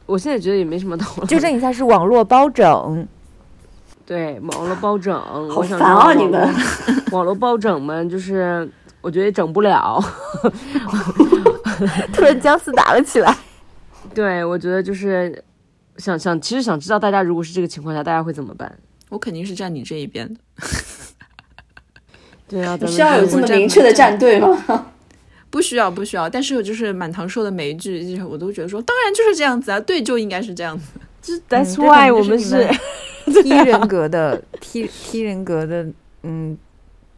我现在觉得也没什么道理。纠正一下，是网络包拯。对网络包拯，好想烦啊！你们 网络包拯们，就是我觉得整不了。突然僵死打了起来。对，我觉得就是想想，其实想知道大家如果是这个情况下，大家会怎么办？我肯定是站你这一边的。对啊，咱们需要有这么明确的站队吗？不需要，不需要。但是就是满堂说的每一句，就是我都觉得说，当然就是这样子啊，对，就应该是这样子。就是 That's why 我们是 T 人格的 T T 人格的嗯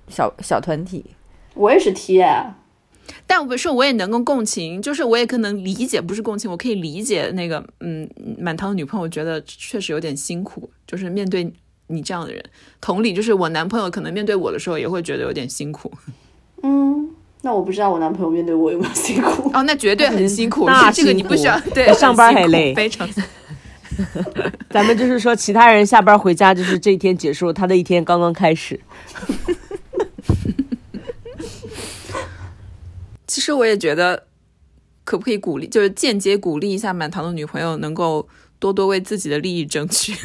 小小团体。我也是 T 啊，但我不是，我也能够共情，就是我也可能理解，不是共情，我可以理解那个，嗯，满堂的女朋友觉得确实有点辛苦，就是面对你这样的人。同理，就是我男朋友可能面对我的时候也会觉得有点辛苦。嗯，那我不知道我男朋友面对我有没有辛苦。哦，那绝对很辛苦，那这个你不需要 对，上班还累非常。咱们就是说，其他人下班回家就是这一天结束，他的一天刚刚开始。其实我也觉得，可不可以鼓励，就是间接鼓励一下满堂的女朋友，能够多多为自己的利益争取。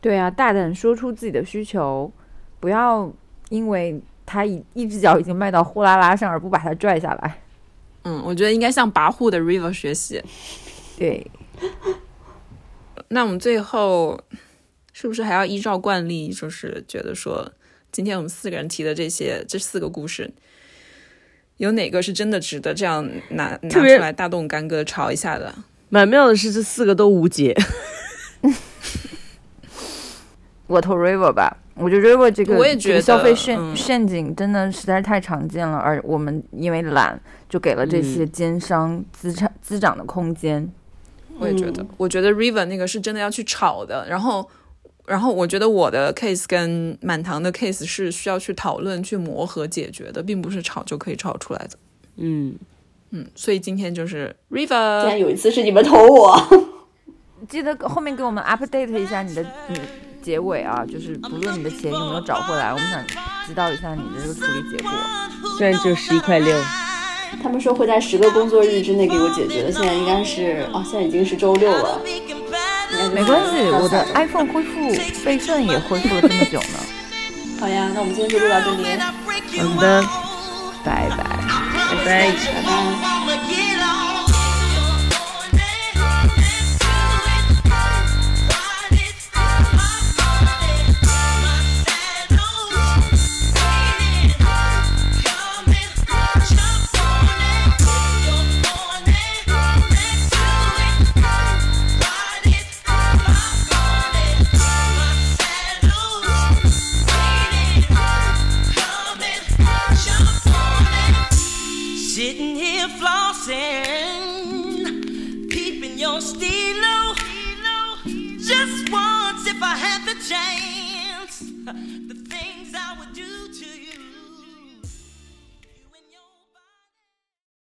对啊，大胆说出自己的需求，不要因为他一一只脚已经迈到呼啦啦上，而不把它拽下来。嗯，我觉得应该向跋扈的 River 学习。对，那我们最后是不是还要依照惯例，就是觉得说，今天我们四个人提的这些这四个故事，有哪个是真的值得这样拿拿出来大动干戈吵一下的？蛮妙的是，这四个都无解。我投 River 吧。我觉得 River 这个我也觉得这个消费陷、嗯陷阱真的实在是太常见了，而我们因为懒，就给了这些奸商资产、滋长的空间。我也觉得，我觉得 River 那个是真的要去炒的。然后，然后我觉得我的 case 跟满堂的 case 是需要去讨论、去磨合解决的，并不是吵就可以炒出来的。嗯，嗯，所以今天就是 River，竟然有一次是你们投我，记得后面给我们 update 一下你的你结尾啊，就是不论你的钱有没有找回来，我们想知道一下你的这个处理结果。虽然只有十一块六，他们说会在十个工作日之内给我解决的，现在应该是哦，现在已经是周六了，没关系，我的 iPhone 恢复备份也恢复了这么久呢。好呀，那我们今天就录到这里，好的，拜拜。拜拜。拜拜。change.